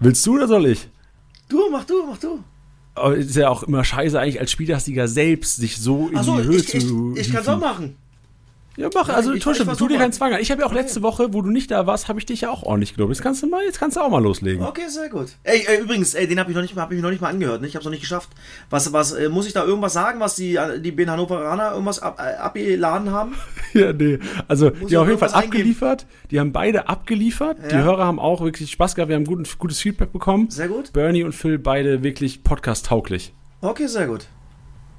Willst du oder soll ich? Du, mach du, mach du. Aber ist ja auch immer scheiße eigentlich als Spieltagssieger selbst sich so in Achso, die Höhe ich, zu ich, ich kann es auch machen. Ja, mach, also ich- Tusche, ich tu versuch dir keinen Zwang an. Ich habe ja auch letzte Woche, wo du nicht da warst, habe ich dich ja auch ordentlich gelobt. Jetzt kannst du mal, jetzt kannst du auch mal loslegen. Okay, sehr gut. Ey, ey übrigens, ey, den habe ich noch nicht, hab ich noch nicht mal angehört. Ne? Ich habe es noch nicht geschafft. Was, was äh, muss ich da irgendwas sagen, was die, äh, die Ben Hannoveraner irgendwas ab, äh, abgeladen haben? Ja, nee. Also, die ich haben auf jeden Fall irgendwas eingeben? abgeliefert. Die haben beide abgeliefert. Die Ja. Hörer haben auch wirklich Spaß gehabt. Wir haben guten, gutes Feedback bekommen. Sehr gut. Bernie und Phil beide wirklich podcast-tauglich. Okay, sehr gut.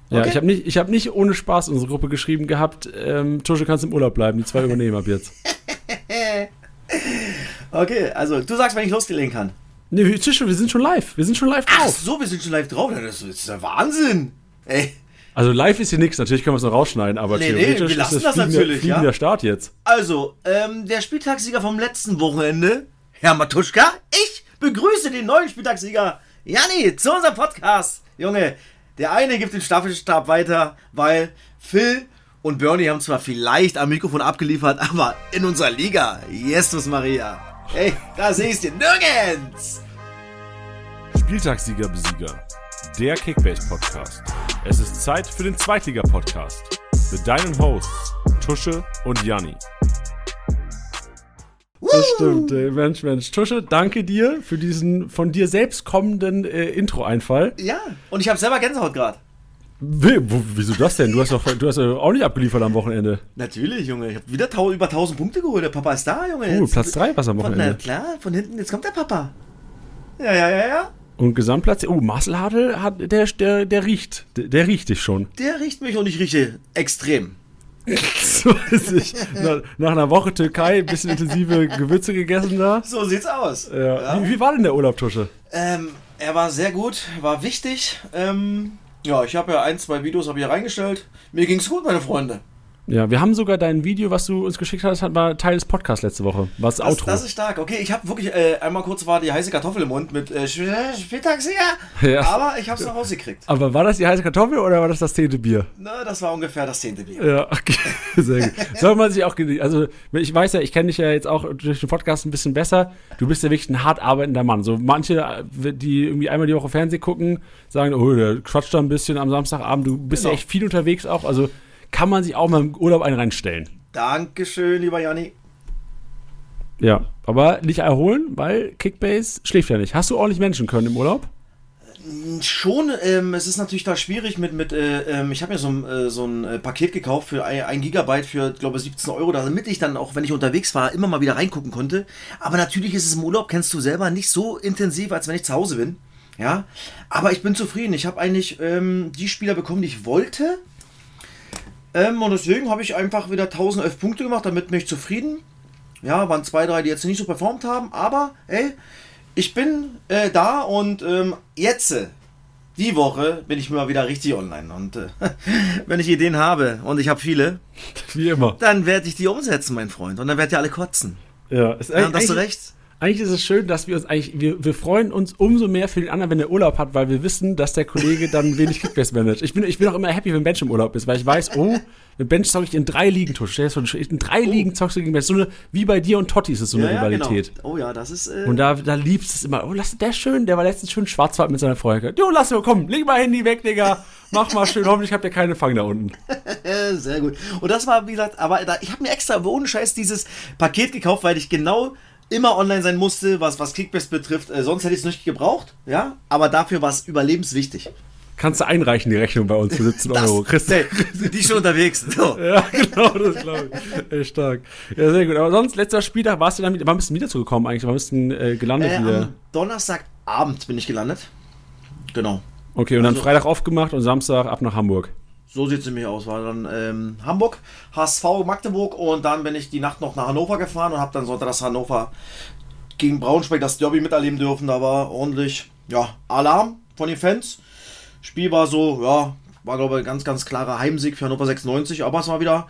Ja, Okay. ich habe nicht, ich hab nicht ohne Spaß unsere Gruppe geschrieben gehabt, ähm, Tusche kannst im Urlaub bleiben, die zwei übernehmen ab jetzt. Okay, also du sagst, wenn ich loslegen kann. Nee, wir- Tusche, wir sind schon live. Wir sind schon live Ach drauf. so, wir sind schon live drauf. Das ist ja Wahnsinn. Ey, Also live ist hier nichts, natürlich können wir es noch rausschneiden, aber Nee, nee, theoretisch wir lassen ist das fliegender, natürlich, fliegender ja. Start jetzt. also, ähm, der Spieltagssieger vom letzten Wochenende, Herr Matuschka, ich begrüße den neuen Spieltagssieger, Janni, zu unserem Podcast. Junge, der eine gibt den Staffelstab weiter, weil Phil und Bernie haben zwar vielleicht am Mikrofon abgeliefert, aber in unserer Liga, Jesus Maria. Ey, da siehst du nirgends. Spieltagssieger Besieger. Der Kickbase-Podcast. Es ist Zeit für den Zweitliga-Podcast. Mit deinen Hosts Tusche und Janni. Das stimmt, ey. Mensch, Mensch. Tusche, danke dir für diesen von dir selbst kommenden äh, Intro-Einfall. Ja, und ich habe selber Gänsehaut gerade. Wieso das denn? Du hast doch du hast auch nicht abgeliefert am Wochenende. Natürlich, Junge. Ich habe wieder über 1000 Punkte geholt. Der Papa ist da, Junge. Oh, Jetzt- Platz 3 was am Von, na Wochenende. klar, von hinten, jetzt kommt der Papa. Ja, ja, ja, ja. Und Gesamtplatz, oh, Marcel Hadel hat, der, der, der riecht, der, der riecht dich schon. Der riecht mich und ich rieche extrem. So ist ich. Nach, nach einer Woche Türkei, ein bisschen intensive Gewürze gegessen da. So sieht's aus. Ja. Wie, wie war denn der Urlaub, Tusche? Ähm, er war sehr gut, war wichtig. Ähm, ja, ich habe ja ein, zwei Videos habe ich hier reingestellt. Mir ging's gut, meine Freunde. Ja, wir haben sogar dein Video, was du uns geschickt hast, war Teil des Podcasts letzte Woche. War das Das, Outro. das ist stark. Okay, ich habe wirklich äh, einmal kurz war die heiße Kartoffel im Mund mit äh, Sp- Spieltagssieger. Ja. Aber ich habe es noch rausgekriegt. Aber war das die heiße Kartoffel oder war das das zehnte Bier? Na, das war ungefähr das zehnte Bier. Ja, okay. Sehr gut. Soll man sich auch, also ich weiß ja, ich kenne dich ja jetzt auch durch den Podcast ein bisschen besser. Du bist ja wirklich ein hart arbeitender Mann. So manche, äh, die irgendwie einmal die Woche Fernsehen gucken, sagen, oh, der quatscht da ein bisschen am Samstagabend. Du bist ja Genau. echt viel unterwegs auch. Also kann man sich auch mal im Urlaub einen reinstellen. Dankeschön, lieber Janni. Ja, aber nicht erholen, weil Kickbase schläft ja nicht. Hast du ordentlich Menschen können im Urlaub? Schon, ähm, es ist natürlich da schwierig mit, mit äh, ähm, ich habe mir so, ein, äh, so ein äh, Paket gekauft für ein, ein Gigabyte für, glaube ich, 17 Euro, damit ich dann auch, wenn ich unterwegs war, immer mal wieder reingucken konnte. Aber natürlich ist es im Urlaub, kennst du selber, nicht so intensiv, als wenn ich zu Hause bin. Ja, aber ich bin zufrieden. Ich habe eigentlich ähm, die Spieler bekommen, die ich wollte. Ähm, und deswegen habe ich einfach wieder 1011 Punkte gemacht, damit bin ich zufrieden. Ja, waren zwei, drei, die jetzt nicht so performt haben, aber ey, ich bin äh, da und ähm, jetzt, äh, die Woche, bin ich mal wieder richtig online. Und äh, wenn ich Ideen habe, und ich habe viele, Wie immer. dann werde ich die umsetzen, mein Freund. Und dann werdet ihr alle kotzen. Ja, ist Ja, und hast du recht? Eigentlich ist es schön, dass wir uns eigentlich, wir, wir freuen uns umso mehr für den anderen, wenn er Urlaub hat, weil wir wissen, dass der Kollege dann wenig Kickbase managt. Ich bin, ich bin auch immer happy, wenn Bench im Urlaub ist, weil ich weiß, oh, mit Bench zocke ich in drei Ligen, Tusch. In drei Ligen zockst du gegen Bench. So eine, wie bei dir und Totti ist es so eine Rivalität. genau. Oh ja, das ist. Äh, Und da, da liebst es immer. Oh, lass der ist schön, der war letztens schön Schwarzwald mit seiner Freundin. Jo, lass mal, komm, leg mal Handy weg, Digga. Mach mal schön, hoffentlich habt ihr keine Fang da unten. Sehr gut. Und das war, wie gesagt, aber da, ich habe mir extra ohne Scheiß dieses Paket gekauft, weil ich genau immer online sein musste, was, was Kickbase betrifft. Äh, sonst hätte ich es nicht gebraucht, ja. Aber dafür war es überlebenswichtig. Kannst du einreichen, die Rechnung bei uns für 17 Euro. Christ nee, die schon unterwegs. So. Ja, genau, das glaube ich. Echt stark. Ja, sehr gut. Aber sonst, letzter Spieltag, warst du dann, wann bist du wieder zugekommen eigentlich? Wann bist du denn, äh, gelandet Äh, wieder? am Donnerstagabend bin ich gelandet. Genau. Okay, und dann also- Freitag aufgemacht und Samstag ab nach Hamburg. So sieht es nämlich aus. War dann ähm, Hamburg, HSV Magdeburg und dann bin ich die Nacht noch nach Hannover gefahren und habe dann sonntags Hannover gegen Braunschweig das Derby miterleben dürfen. Da war ordentlich ja, Alarm von den Fans. Spiel war so, ja, war glaube ich ein ganz, ganz klarer Heimsieg für Hannover 96. Aber es war wieder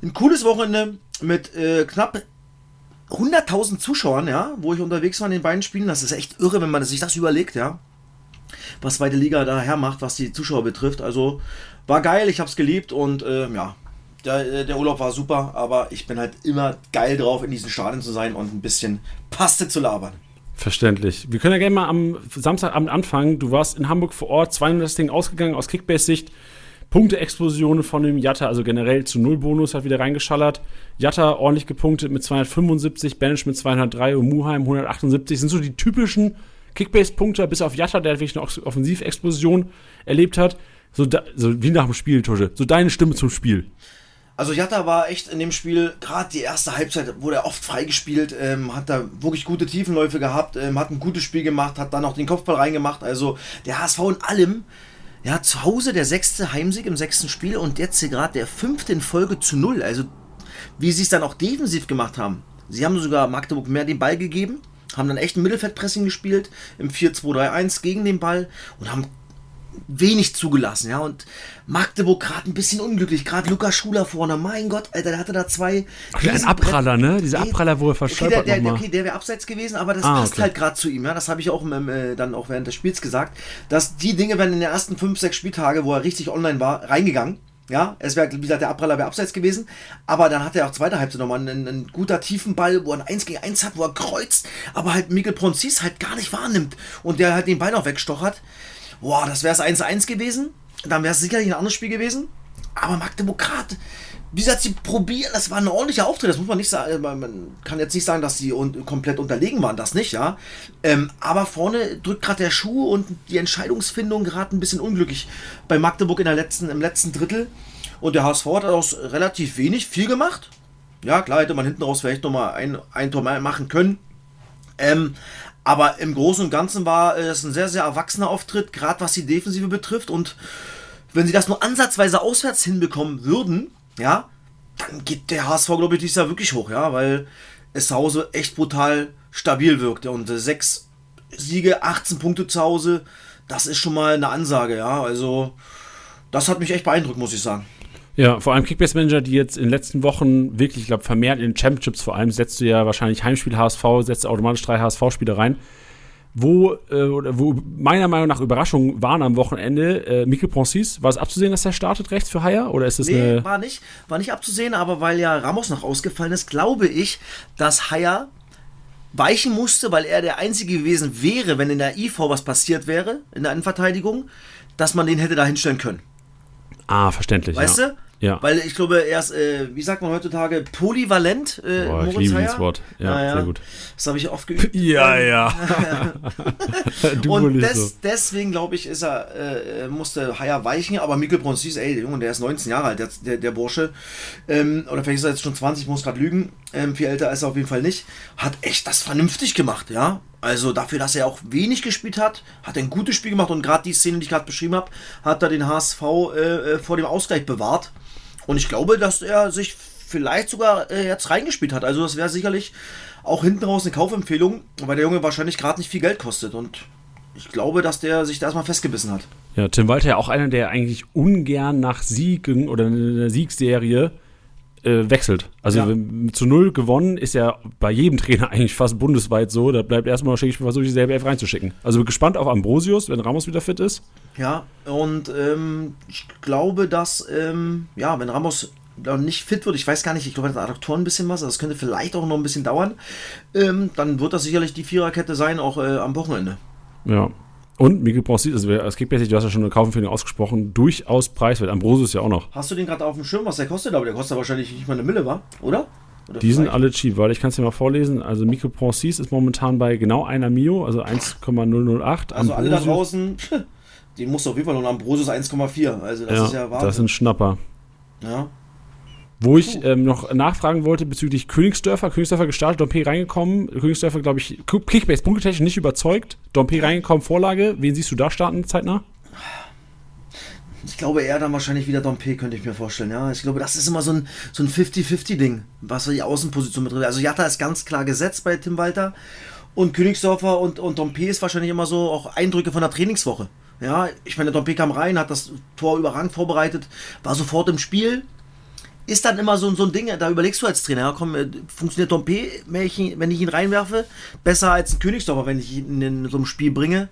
ein cooles Wochenende mit äh, knapp 100.000 Zuschauern, ja, wo ich unterwegs war in den beiden Spielen. Das ist echt irre, wenn man sich das überlegt, ja was zweite Liga da hermacht, was die Zuschauer betrifft. Also war geil, ich hab's geliebt und äh, ja, der, äh, der Urlaub war super, aber ich bin halt immer geil drauf, in diesen Stadien zu sein und ein bisschen Paste zu labern. Verständlich. Wir können ja gerne mal am Samstagabend anfangen. Du warst in Hamburg vor Ort, 200 das Ding ausgegangen aus Kickbase-Sicht. Punkte-Explosionen von dem Jatta, also generell zu Null Bonus, hat wieder reingeschallert. Jatta ordentlich gepunktet mit 275, Bench mit 203 und Muheim 178. sind so die typischen Kickbase-Punkte, bis auf Jatta, der wirklich eine Offensivexplosion erlebt hat. So, da, so wie nach dem Spiel, Tusche. So deine Stimme zum Spiel. Also Jatta war echt in dem Spiel, gerade die erste Halbzeit wurde er oft freigespielt, ähm, hat da wirklich gute Tiefenläufe gehabt, ähm, hat ein gutes Spiel gemacht, hat dann auch den Kopfball reingemacht. Also der HSV in allem, ja, zu Hause der sechste Heimsieg im sechsten Spiel und jetzt hier gerade der fünfte in Folge zu null. Also wie sie es dann auch defensiv gemacht haben. Sie haben sogar Magdeburg mehr den Ball gegeben, haben dann echt ein Mittelfeldpressing gespielt im 4-2-3-1 gegen den Ball und haben wenig zugelassen, ja. Und Magdeburg gerade ein bisschen unglücklich, gerade Lukas Schuler vorne. Mein Gott, Alter, der hatte da zwei. Ach, ein Abpraller, ne? Dieser Abpraller, wo er verstolpert okay, der, der, okay, der wäre abseits gewesen, aber das ah, passt okay. halt gerade zu ihm, ja. Das habe ich auch äh, dann auch während des Spiels gesagt, dass die Dinge werden in den ersten fünf, sechs Spieltage, wo er richtig online war, reingegangen. Ja, es wäre, wie gesagt, der Abpraller wäre abseits gewesen. Aber dann hat er auch zweite Halbzeit nochmal einen, einen guter tiefen wo er ein 1 gegen 1 hat, wo er kreuzt, aber halt Mikkel Ponzis halt gar nicht wahrnimmt. Und der halt den Ball noch wegstochert boah, das wäre es 1-1 gewesen. Dann wäre es sicherlich ein anderes Spiel gewesen. Aber Magdeburg gerade, wie gesagt, sie probieren, das war ein ordentlicher Auftritt, das muss man nicht sagen. Man kann jetzt nicht sagen, dass sie un komplett unterlegen waren, das nicht, ja. Ähm, aber vorne drückt gerade der Schuh und die Entscheidungsfindung gerade ein bisschen unglücklich bei Magdeburg in der letzten, im letzten Drittel. Und der HSV hat aus relativ wenig viel gemacht. Ja, klar hätte man hinten raus vielleicht nochmal ein, ein Tor mehr machen können. Ähm, aber im Großen und Ganzen war es ein sehr, sehr erwachsener Auftritt, gerade was die Defensive betrifft. Und wenn sie das nur ansatzweise auswärts hinbekommen würden, ja, dann geht der HSV, glaube ich, dieses Jahr wirklich hoch, ja, weil es zu Hause echt brutal stabil wirkt. Und sechs Siege, 18 Punkte zu Hause, das ist schon mal eine Ansage, ja. Also, das hat mich echt beeindruckt, muss ich sagen. Ja, vor allem Kickbase Manager, die jetzt in den letzten Wochen wirklich, ich glaube, vermehrt in den Championships vor allem, setzt du ja wahrscheinlich Heimspiel HSV, setzt automatisch drei HSV-Spiele rein. Wo, äh, wo meiner Meinung nach Überraschungen waren am Wochenende, äh, Mikkel Poncis, war es abzusehen, dass er startet rechts für Haier? Oder ist es nee, eine war nicht, war nicht abzusehen, aber weil ja Ramos noch ausgefallen ist, glaube ich, dass Haier weichen musste, weil er der Einzige gewesen wäre, wenn in der IV was passiert wäre, in der Innenverteidigung, dass man den hätte da hinstellen können. Ah, verständlich. Weißt ja. du? Ja. Weil ich glaube, er ist, äh, wie sagt man heutzutage, polyvalent. Äh, Boah, ich liebe dieses Wort. Ja, ja, sehr gut. Das habe ich oft geübt. Ja, ja. und des, so. deswegen, glaube ich, ist er, äh, musste Haier weichen, aber Mikkel Bronsis, ey, Junge, der ist 19 Jahre alt, der, der, der Bursche. Ähm, oder vielleicht ist er jetzt schon 20, muss gerade lügen. Ähm, viel älter ist er auf jeden Fall nicht. Hat echt das vernünftig gemacht, ja. Also dafür, dass er auch wenig gespielt hat, hat er ein gutes Spiel gemacht und gerade die Szene, die ich gerade beschrieben habe, hat er den HSV äh, äh, vor dem Ausgleich bewahrt. Und ich glaube, dass er sich vielleicht sogar äh, jetzt reingespielt hat. Also das wäre sicherlich auch hinten raus eine Kaufempfehlung, weil der Junge wahrscheinlich gerade nicht viel Geld kostet. Und ich glaube, dass der sich da erstmal festgebissen hat. Ja, Tim Walter ja auch einer, der eigentlich ungern nach Siegen oder einer Siegserie äh, wechselt. Also ja. zu null gewonnen ist ja bei jedem Trainer eigentlich fast bundesweit so. Da bleibt erstmal ich versuche dieselbe Elf reinzuschicken. Also gespannt auf Ambrosius, wenn Ramos wieder fit ist. Ja, und ähm, ich glaube, dass, ähm, ja, wenn Ramos nicht fit wird, ich weiß gar nicht, ich glaube, der Adduktoren ein bisschen was, also das könnte vielleicht auch noch ein bisschen dauern, ähm, dann wird das sicherlich die Viererkette sein, auch äh, am Wochenende. Ja, und Miguel Ponce, also es gibt du hast ja schon eine Kaufempfehlung ausgesprochen, durchaus preiswert. Ambrosius ja auch noch. Hast du den gerade auf dem Schirm, was der kostet? Aber der kostet wahrscheinlich nicht mal eine Mille, war, oder? oder die sind alle cheap, weil ich kann es dir mal vorlesen. Also Poncis ist momentan bei genau einer Mio, also 1,008. Also Ambrosius, alle da draußen, den musst du auf jeden Fall noch Ambrosius 1,4. Also das ja, ist ja Wahnsinn. Das sind Schnapper. Ja. Wo ich ähm, noch nachfragen wollte bezüglich Königsdörfer. Königsdörfer gestartet, Dompe reingekommen. Königsdörfer, glaube ich, Kickbase punktetechnisch nicht überzeugt. Dompe reingekommen, Vorlage. Wen siehst du da starten zeitnah? Ich glaube eher dann wahrscheinlich wieder Dompe, könnte ich mir vorstellen. Ja, ich glaube, das ist immer so ein, so ein 50-50-Ding, was die Außenposition betrifft. Also Jatta ist ganz klar gesetzt bei Tim Walter. Und Königsdörfer und, und Dompe ist wahrscheinlich immer so auch Eindrücke von der Trainingswoche. Ja, ich meine, Dompe kam rein, hat das Tor überragend vorbereitet, war sofort im Spiel ist dann immer so, so ein Ding, da überlegst du als Trainer, ja, komm, äh, funktioniert Dompe, wenn ich, ihn, wenn ich ihn reinwerfe, besser als ein Königsdorfer, wenn ich ihn in so einem Spiel bringe.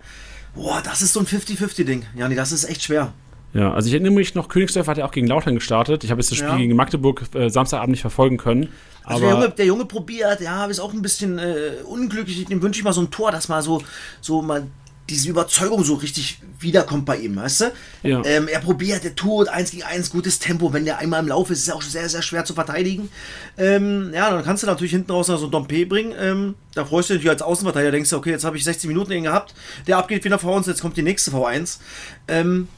Boah, das ist so ein 50-50-Ding. Ja, nee, das ist echt schwer. Ja, also ich erinnere mich noch, Königsdorf hat ja auch gegen Lautern gestartet. Ich habe jetzt das Spiel Ja. gegen Magdeburg äh, Samstagabend nicht verfolgen können. Also der, Junge, der Junge probiert, ja, ist auch ein bisschen äh, unglücklich. Dem wünsche ich mal so ein Tor, dass mal so, so mal diese Überzeugung so richtig wiederkommt bei ihm, weißt du? Ja. Ähm, er probiert, er tut, eins gegen eins, gutes Tempo. Wenn der einmal im Lauf ist, ist er auch sehr, sehr schwer zu verteidigen. Ähm, ja, dann kannst du natürlich hinten raus noch so ein Dompe bringen. Ähm, da freust du dich als Außenverteidiger, denkst du, okay, jetzt habe ich 60 Minuten ihn gehabt, der abgeht wieder V1, jetzt kommt die nächste V1. Ähm,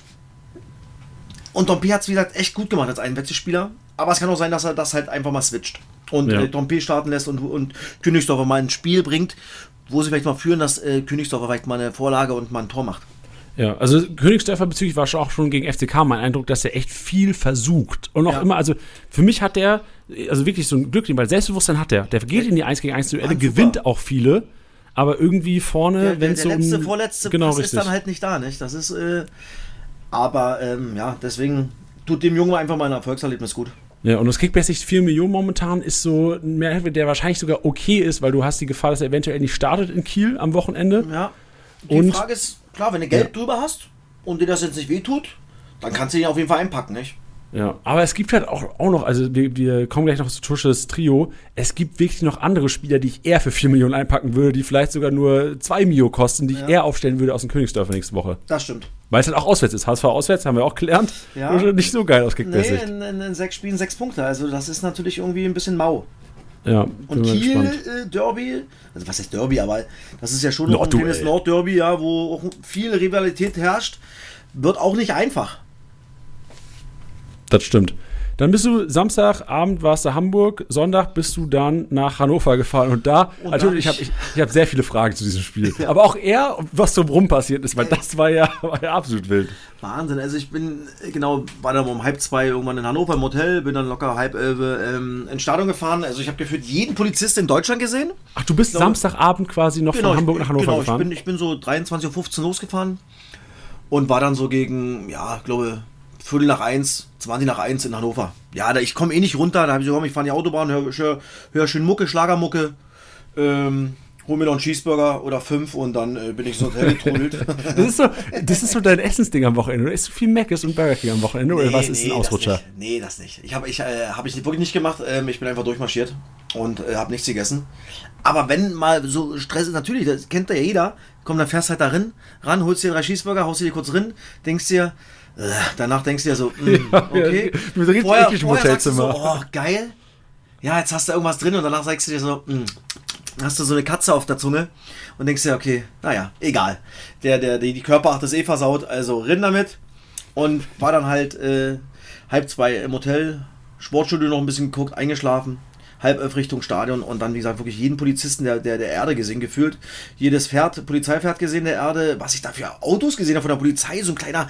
und Dompe hat es, wie gesagt, echt gut gemacht als Einwechselspieler. Aber es kann auch sein, dass er das halt einfach mal switcht. Und Ja. äh, Dompe starten lässt und, und Königsdorfer mal ein Spiel bringt, wo sie vielleicht mal führen, dass äh, Königsdorfer vielleicht mal eine Vorlage und mal ein Tor macht. Ja, also Königsdörfer bezüglich war schon auch schon gegen FCK mein Eindruck, dass er echt viel versucht. Und auch Ja. immer, also für mich hat der, also wirklich so ein Glück, weil Selbstbewusstsein hat der. Der geht in die 1 gegen 1 Duelle, super. gewinnt auch viele, aber irgendwie vorne, Der, der, wenn es der so letzte, um, vorletzte genau Pass richtig. ist dann halt nicht da, nicht? Das ist, äh, aber ähm, ja, deswegen tut dem Jungen einfach mal ein Erfolgserlebnis gut. Ja, und das Kickbase 4 Millionen momentan ist so ein Mehrwert, der wahrscheinlich sogar okay ist, weil du hast die Gefahr, dass er eventuell nicht startet in Kiel am Wochenende. Ja. Die Und- Frage ist, klar, wenn du Geld drüber hast und dir das jetzt nicht wehtut, dann kannst du ihn auf jeden Fall einpacken, nicht? Ja, aber es gibt halt auch, auch noch, also wir, wir kommen gleich noch zu Tusches Trio, es gibt wirklich noch andere Spieler, die ich eher für 4 Millionen einpacken würde, die vielleicht sogar nur 2 Mio kosten, die ich Ja. eher aufstellen würde aus dem Königsdörfer nächste Woche. Das stimmt. Weil es halt auch auswärts ist. HSV auswärts, haben wir auch gelernt. Ja. Und Nicht so geil aus Nee, in, in, in sechs Spielen sechs Punkte. Also das ist natürlich irgendwie ein bisschen mau. Ja, Und Kiel, äh, Derby, also was heißt Derby, aber das ist ja schon noch ein Nordderby, ja, wo auch viel Rivalität herrscht, wird auch nicht einfach. Das stimmt. Dann bist du Samstagabend warst du Hamburg, Sonntag bist du dann nach Hannover gefahren und da, Und natürlich, ich habe ich, ich hab sehr viele Fragen zu diesem Spiel. Aber auch eher, was so rum passiert ist, weil das war ja, war ja absolut wild. Wahnsinn, also ich bin, äh, genau, war dann um halb zwei irgendwann in Hannover im Hotel, bin dann locker halb elf ähm, ins Stadion gefahren. Also ich habe gefühlt jeden Polizist in Deutschland gesehen. Ach, du bist glaube- Samstagabend quasi noch von Hamburg ich, nach Hannover genau, gefahren? Ich bin, ich bin so 23.15 Uhr losgefahren und war dann so gegen, ja, ich glaube, Viertel nach eins, 20 nach eins in Hannover. Ja, da, ich komme eh nicht runter, da habe ich gesagt, komm, ich fahre die Autobahn, hör, hör, hör schön Mucke, Schlagermucke, ähm, hol mir noch einen Cheeseburger oder fünf und dann äh, bin ich ins Hotel getrudelt. das, ist so, das ist so dein Essensding am Wochenende. Oder isst du viel Mc's und Burger King am Wochenende? Oder was ist ein das Ausrutscher? nicht. Nee, das nicht. Ich habe ich, äh, hab ich wirklich nicht gemacht. Ähm, ich bin einfach durchmarschiert und äh, habe nichts gegessen. Aber wenn mal so Stress ist, natürlich, das kennt ja jeder. Komm, dann fährst halt da rin, ran, holst dir drei Cheeseburger, haust dir die kurz rin, denkst dir, äh, danach denkst du dir so, mm, Ja, okay. ja, du bist richtig vorher sagst du so, Hotelzimmer. oh, geil. Ja, jetzt hast du irgendwas drin und danach sagst du dir so, mm, hast du so eine Katze auf der Zunge und denkst dir, okay, naja, egal. Der, der, die, die Körperacht ist eh versaut, also rinn damit. Und war dann halt äh, halb zwei im Hotel, Sportstudio noch ein bisschen geguckt, eingeschlafen, halb elf Richtung Stadion und dann, wie gesagt, wirklich jeden Polizisten der, der, der Erde gesehen, gefühlt. Jedes Pferd, Polizeipferd gesehen der Erde, was ich da für Autos gesehen habe von der Polizei, so ein kleiner,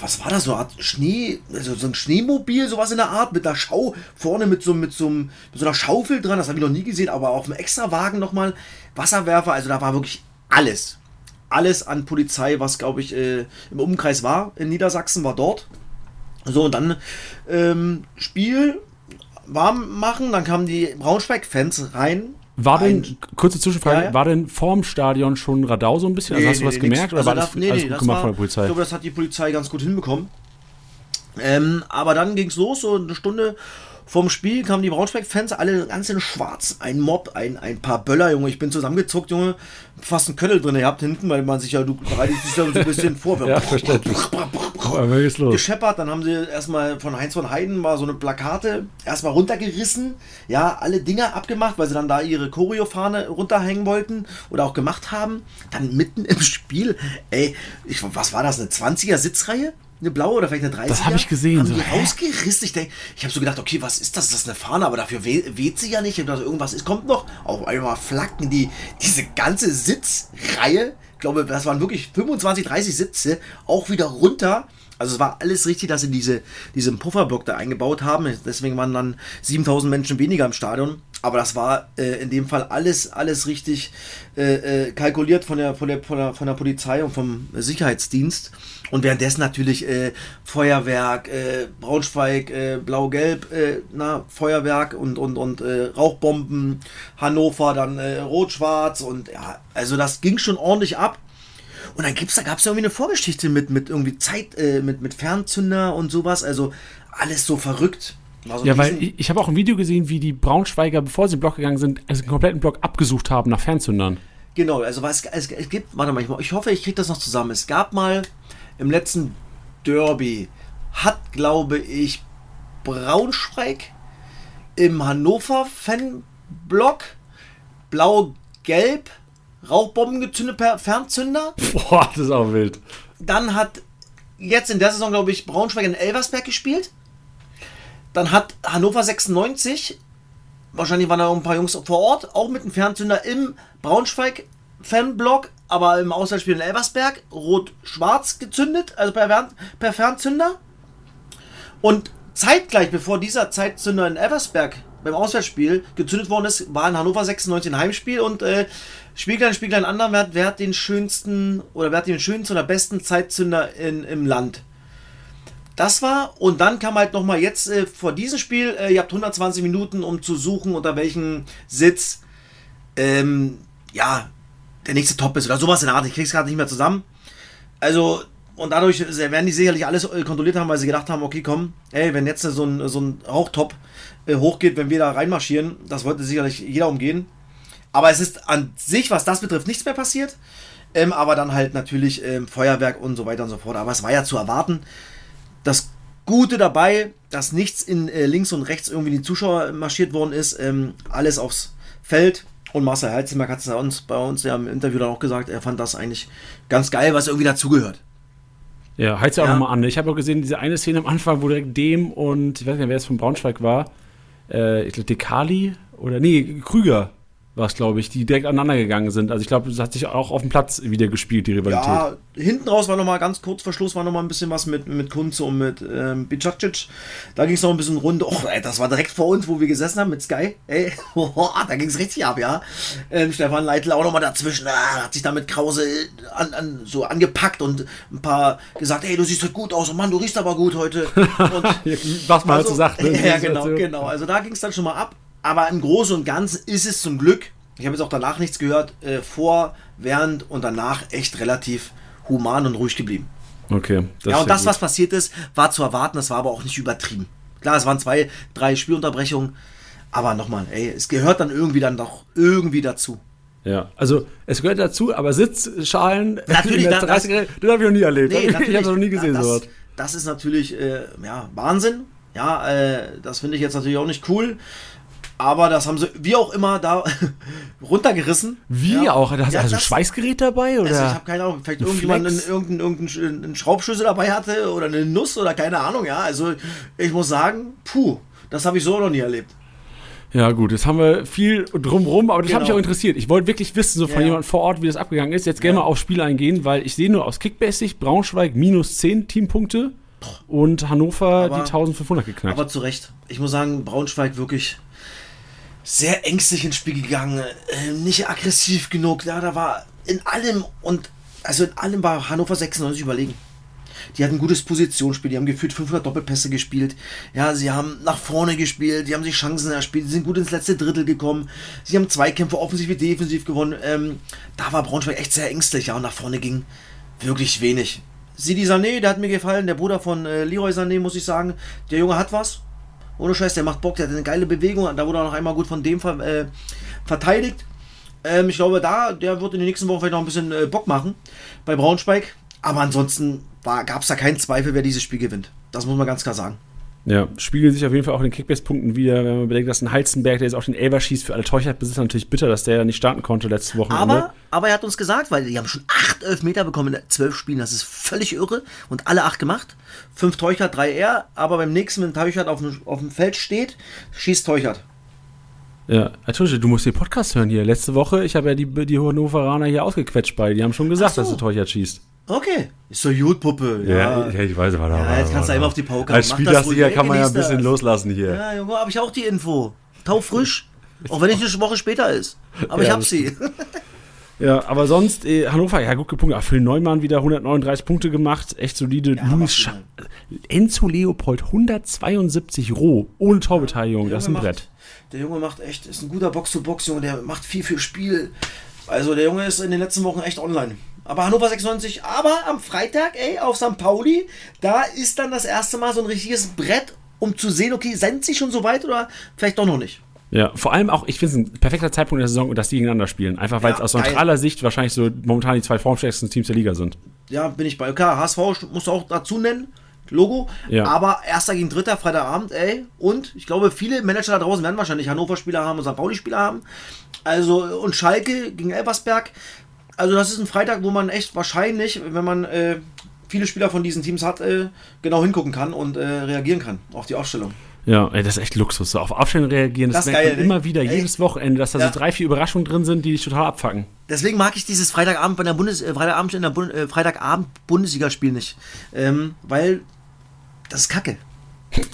was war das, so eine Art Schnee, also so ein Schneemobil, sowas in der Art, mit einer Schau, vorne mit so, mit so, mit so einer Schaufel dran, das habe ich noch nie gesehen, aber auf einem Extrawagen nochmal, Wasserwerfer, also da war wirklich alles. Alles an Polizei, was glaube ich äh, im Umkreis war in Niedersachsen, war dort. So, und dann ähm, Spiel warm machen, dann kamen die Braunschweig-Fans rein. War denn, Ein- kurze Zwischenfrage, Ja, ja. war denn vorm Stadion schon Radau so ein bisschen? Also hast du was gemerkt? nix. Oder Also war da- das alles gut das gemacht war- von der Polizei? Ich glaube, das hat die Polizei ganz gut hinbekommen. Ähm, aber dann ging es los, so eine Stunde vom Spiel kamen die Braunschweig-Fans alle ganz in schwarz. Ein Mob, ein, ein paar Böller, Junge. Ich bin zusammengezuckt, Junge. Fast einen Köttel drin gehabt hinten, weil man sich ja, du bereitest dich ja so ein bisschen vor. Ja, verständlich. Gescheppert, dann haben sie erstmal von Heinz von Heiden mal so eine Plakate erstmal runtergerissen, ja, alle Dinger abgemacht, weil sie dann da ihre Choreofahne runterhängen wollten oder auch gemacht haben. Dann mitten im Spiel, ey, ich, was war das, eine 20er Sitzreihe? Eine blaue oder vielleicht eine 30er? Das hab ich gesehen, Haben so, die hä? rausgerissen. Ich, denk, ich habe so gedacht, okay, was ist das? Das ist eine Fahne, aber dafür we weht sie ja nicht. Ich hab gedacht, irgendwas ist, kommt noch. Auf einmal flacken die, diese ganze Sitzreihe, ich glaube, das waren wirklich 25, 30 Sitze, auch wieder runter. Also es war alles richtig, dass sie diese, diesen Pufferblock da eingebaut haben. Deswegen waren dann 7000 Menschen weniger im Stadion. Aber das war äh, in dem Fall alles, alles richtig äh, äh, kalkuliert von der, von, der, von, der, von der Polizei und vom Sicherheitsdienst. Und währenddessen natürlich äh, Feuerwerk, äh, Braunschweig, äh, Blau-Gelb, äh, na, Feuerwerk und, und, und äh, Rauchbomben, Hannover dann äh, Rot-Schwarz und ja, also das ging schon ordentlich ab. Und dann gibt's, da gab es ja irgendwie eine Vorgeschichte mit, mit irgendwie Zeit, äh, mit, mit Fernzünder und sowas. Also alles so verrückt. Also ja, weil ich, ich habe auch ein Video gesehen, wie die Braunschweiger, bevor sie in den Block gegangen sind, also den kompletten Block abgesucht haben nach Fernzündern. Genau, also was es, es gibt, warte mal, ich hoffe, ich kriege das noch zusammen. Es gab mal im letzten Derby, hat, glaube ich, Braunschweig im Hannover Fanblock blau-gelb Rauchbomben gezündet per Fernzünder. Boah, das ist auch wild. Dann hat jetzt in der Saison, glaube ich, Braunschweig in Elversberg gespielt. Dann hat Hannover 96, wahrscheinlich waren da auch ein paar Jungs vor Ort, auch mit einem Fernzünder im Braunschweig-Fanblock, aber im Auswärtsspiel in Elversberg, rot-schwarz gezündet, also per, per Fernzünder. Und zeitgleich, bevor dieser Zeitzünder in Elversberg beim Auswärtsspiel gezündet worden ist, war in Hannover 96 ein Heimspiel und äh, anderen, wer hat, wer hat den schönsten oder wer hat den schönsten oder besten Zeitzünder in, im Land? Das war, und dann kam halt nochmal jetzt äh, vor diesem Spiel, äh, ihr habt 120 Minuten, um zu suchen, unter welchem Sitz, ähm, ja, der nächste Top ist oder sowas in der Art. Ich krieg's gerade nicht mehr zusammen. Also, und dadurch werden die sicherlich alles äh, kontrolliert haben, weil sie gedacht haben, okay, komm, ey, wenn jetzt so ein, so ein Rauchtop äh, hochgeht, wenn wir da reinmarschieren, das wollte sicherlich jeder umgehen. Aber es ist an sich, was das betrifft, nichts mehr passiert. Ähm, aber dann halt natürlich ähm, Feuerwerk und so weiter und so fort. Aber es war ja zu erwarten. Das Gute dabei, dass nichts in äh, links und rechts irgendwie die Zuschauer marschiert worden ist. Ähm, alles aufs Feld. Und Marcel Heizenberg hat es uns, bei uns ja im Interview dann auch gesagt, er fand das eigentlich ganz geil, was irgendwie dazugehört. Ja, heizt ja auch nochmal an. Ich habe auch gesehen, diese eine Szene am Anfang, wo direkt dem und, ich weiß nicht, wer es von Braunschweig war, äh, ich glaube, Dekali oder, nee, Krüger war es, glaube ich, die direkt aneinander gegangen sind. Also ich glaube, das hat sich auch auf dem Platz wieder gespielt, die Rivalität. Ja, hinten raus war nochmal ganz kurz vor Schluss, war nochmal ein bisschen was mit, mit Kunze und mit ähm, Bicacic. Da ging es noch ein bisschen rund. Oh, ey, das war direkt vor uns, wo wir gesessen haben mit Sky. Ey, oh, da ging es richtig ab, ja. Ähm, Stefan Leitl auch nochmal dazwischen. Ah, hat sich da mit Krause an, an, so angepackt und ein paar gesagt, ey, du siehst heute gut aus. Und Mann, du riechst aber gut heute. Und, was man also, halt so sagt. Ne? Ja, genau, genau. Also da ging es dann schon mal ab. Aber im Großen und Ganzen ist es zum Glück, ich habe jetzt auch danach nichts gehört, äh, vor, während und danach echt relativ human und ruhig geblieben. Okay. ja, und das, gut. was passiert ist, war zu erwarten, das war aber auch nicht übertrieben. Klar, es waren zwei, drei Spielunterbrechungen, aber nochmal, ey, es gehört dann irgendwie dann doch irgendwie dazu. Ja, also es gehört dazu, aber Sitzschalen natürlich, das, 30 das, das habe ich noch nie erlebt. Nee, ich habe das noch nie gesehen. Das, das ist natürlich äh, ja, Wahnsinn. Ja, äh, das finde ich jetzt natürlich auch nicht cool. Aber das haben sie, wie auch immer, da runtergerissen. Wie ja. auch? Da hast du ja, also ein Schweißgerät dabei? Oder? Also ich habe keine Ahnung, vielleicht irgendjemand irgendeinen irgendein, irgendein Schraubschlüssel dabei hatte oder eine Nuss oder keine Ahnung, ja. Also ich muss sagen, puh, das habe ich so noch nie erlebt. Ja, gut, jetzt haben wir viel drumrum, aber das genau. hat mich auch interessiert. Ich wollte wirklich wissen, so von ja. jemandem vor Ort, wie das abgegangen ist. Jetzt gerne ja. mal aufs Spiel eingehen, weil ich sehe nur aus Kickbasic Braunschweig minus 10 Teampunkte und Hannover aber, die 1500 geknackt. Aber zu Recht. Ich muss sagen, Braunschweig wirklich sehr ängstlich ins Spiel gegangen, äh, nicht aggressiv genug. Ja, da war in allem und also in allem war Hannover 96 überlegen. Die hatten ein gutes Positionsspiel, die haben gefühlt 500 Doppelpässe gespielt. Ja, sie haben nach vorne gespielt, die haben sich Chancen erspielt, sie sind gut ins letzte Drittel gekommen. Sie haben Zweikämpfe offensiv wie defensiv gewonnen. Ähm, da war Braunschweig echt sehr ängstlich, ja, und nach vorne ging wirklich wenig. Sidi Sané, der hat mir gefallen, der Bruder von äh, Leroy Sané, muss ich sagen. Der Junge hat was. Ohne Scheiß, der macht Bock, der hat eine geile Bewegung. Da wurde er noch einmal gut von dem ver äh, verteidigt. Ähm, ich glaube, da, der wird in den nächsten Wochen vielleicht noch ein bisschen äh, Bock machen bei Braunschweig. Aber ansonsten gab es da keinen Zweifel, wer dieses Spiel gewinnt. Das muss man ganz klar sagen. Ja, spiegelt sich auf jeden Fall auch in den Kickbase-Punkten wieder, wenn man bedenkt, dass ein Heizenberg, der jetzt auch den Elber schießt, für alle Teuchert-Besitzer natürlich bitter, dass der ja nicht starten konnte letzte Woche. Aber, aber er hat uns gesagt, weil die haben schon acht Elfmeter bekommen in zwölf Spielen, das ist völlig irre und alle acht gemacht. Fünf Teuchert, drei er, aber beim nächsten, wenn Teuchert auf dem, auf dem Feld steht, schießt Teuchert. Ja, natürlich, du musst den Podcast hören hier. Letzte Woche, ich habe ja die, die Hannoveraner hier ausgequetscht bei, die haben schon gesagt, so. dass du Teuchert schießt. Okay, ist so gut, Puppe. Ja, ja ich weiß, aber ja, jetzt kannst du immer auf die Pauke. Als Spieler kann man ja ein bisschen loslassen hier. Ja, Junge, habe ich auch die Info. Taufrisch. auch wenn es eine Woche später ist. Aber ja, ich habe sie. Ja, aber sonst, äh, Hannover, ja, gut gepunktet. Phil Neumann wieder 139 Punkte gemacht. Echt solide. Ja, Luis Enzo Leopold 172 roh, ohne Torbeteiligung. das ist ein macht, Brett. Der Junge macht echt, ist ein guter Box-to-Box-Junge. Der macht viel für Spiel. Also der Junge ist in den letzten Wochen echt online. Aber Hannover 96, aber am Freitag, ey, auf St. Pauli, da ist dann das erste Mal so ein richtiges Brett, um zu sehen, okay, sind sie schon so weit oder vielleicht doch noch nicht. Ja, vor allem auch, ich finde es ein perfekter Zeitpunkt in der Saison, dass die gegeneinander spielen. Einfach weil es Ja, aus neutraler Sicht wahrscheinlich so momentan die zwei formstärksten Teams der Liga sind. Ja, bin ich bei. Klar, HSV musst du auch dazu nennen. Logo. Ja. Aber erster gegen dritter, Freitagabend, ey. Und ich glaube, viele Manager da draußen werden wahrscheinlich Hannover-Spieler haben und St. Pauli-Spieler haben. Also, und Schalke gegen Elversberg. Also, das ist ein Freitag, wo man echt wahrscheinlich, wenn man äh, viele Spieler von diesen Teams hat, äh, genau hingucken kann und äh, reagieren kann auf die Aufstellung. Ja, ey, das ist echt Luxus. So auf Aufstellungen reagieren, das, Das geil, man immer wieder, Ey. jedes Wochenende, dass da Ja. so drei, vier Überraschungen drin sind, die dich total abfacken. Deswegen mag ich dieses Freitagabend bei der Bundes äh, Freitagabend in der Bund äh, Freitagabend Bundesligaspiel nicht, ähm, weil das ist Kacke.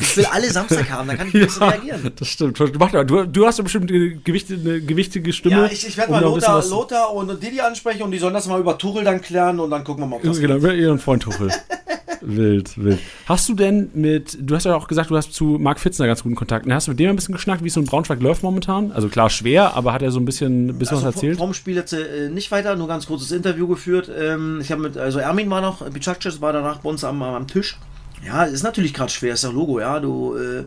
Ich will alle Samstag haben, da kann ich ein bisschen reagieren. das stimmt. Du, du, du hast doch bestimmt eine, Gewichte, eine gewichtige Stimme. Ja, ich, ich werde mal Lothar, Lothar und Didi ansprechen und die sollen das mal über Tuchel dann klären und dann gucken wir mal, ob das Genau, mit ihren Freund Tuchel. wild, wild. Hast du denn mit, du hast ja auch gesagt, du hast zu Marc Fitzner ganz guten Kontakt. Hast du mit dem ein bisschen geschnackt, wie es so in Braunschweig läuft momentan? Also klar, schwer, aber hat er so ein bisschen, bisschen also was erzählt? Vom Spiel jetzt äh, nicht weiter, nur ganz kurzes Interview geführt. Ähm, ich habe mit, also Ermin war noch, Bicakces war danach bei uns am, am Tisch. Ja, ist natürlich gerade schwer, ist ja Logo, ja. Du äh,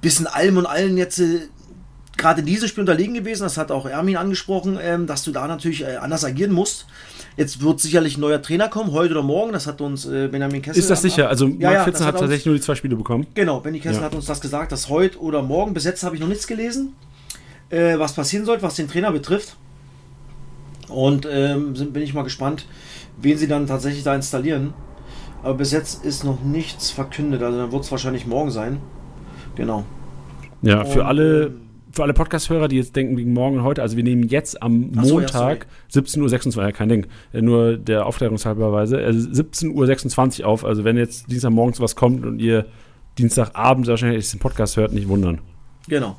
bist in allem und allen jetzt äh, gerade in diesem Spiel unterlegen gewesen, das hat auch Ermin angesprochen, ähm, dass du da natürlich äh, anders agieren musst. Jetzt wird sicherlich ein neuer Trainer kommen, heute oder morgen, das hat uns äh, Benjamin Kessel. Ist das sicher? Also Ja, Marc ja, das Fitzner hat uns- tatsächlich nur die zwei Spiele bekommen. Genau, Benny Kessel Ja. hat uns das gesagt, dass heute oder morgen, bis jetzt habe ich noch nichts gelesen, äh, was passieren soll, was den Trainer betrifft. Und ähm, sind, bin ich mal gespannt, wen sie dann tatsächlich da installieren. Aber bis jetzt ist noch nichts verkündet, also dann wird es wahrscheinlich morgen sein. Genau. Ja, für Und, alle, ähm, für alle Podcast-Hörer, die jetzt denken, wegen morgen und heute, also wir nehmen jetzt am so, ja, Montag 17.26 Uhr, ja, kein Ding, äh, nur der Aufklärungshalberweise, äh, 17.26 Uhr auf, also wenn jetzt Dienstagmorgens was kommt und ihr Dienstagabend wahrscheinlich den Podcast hört, nicht wundern. Genau.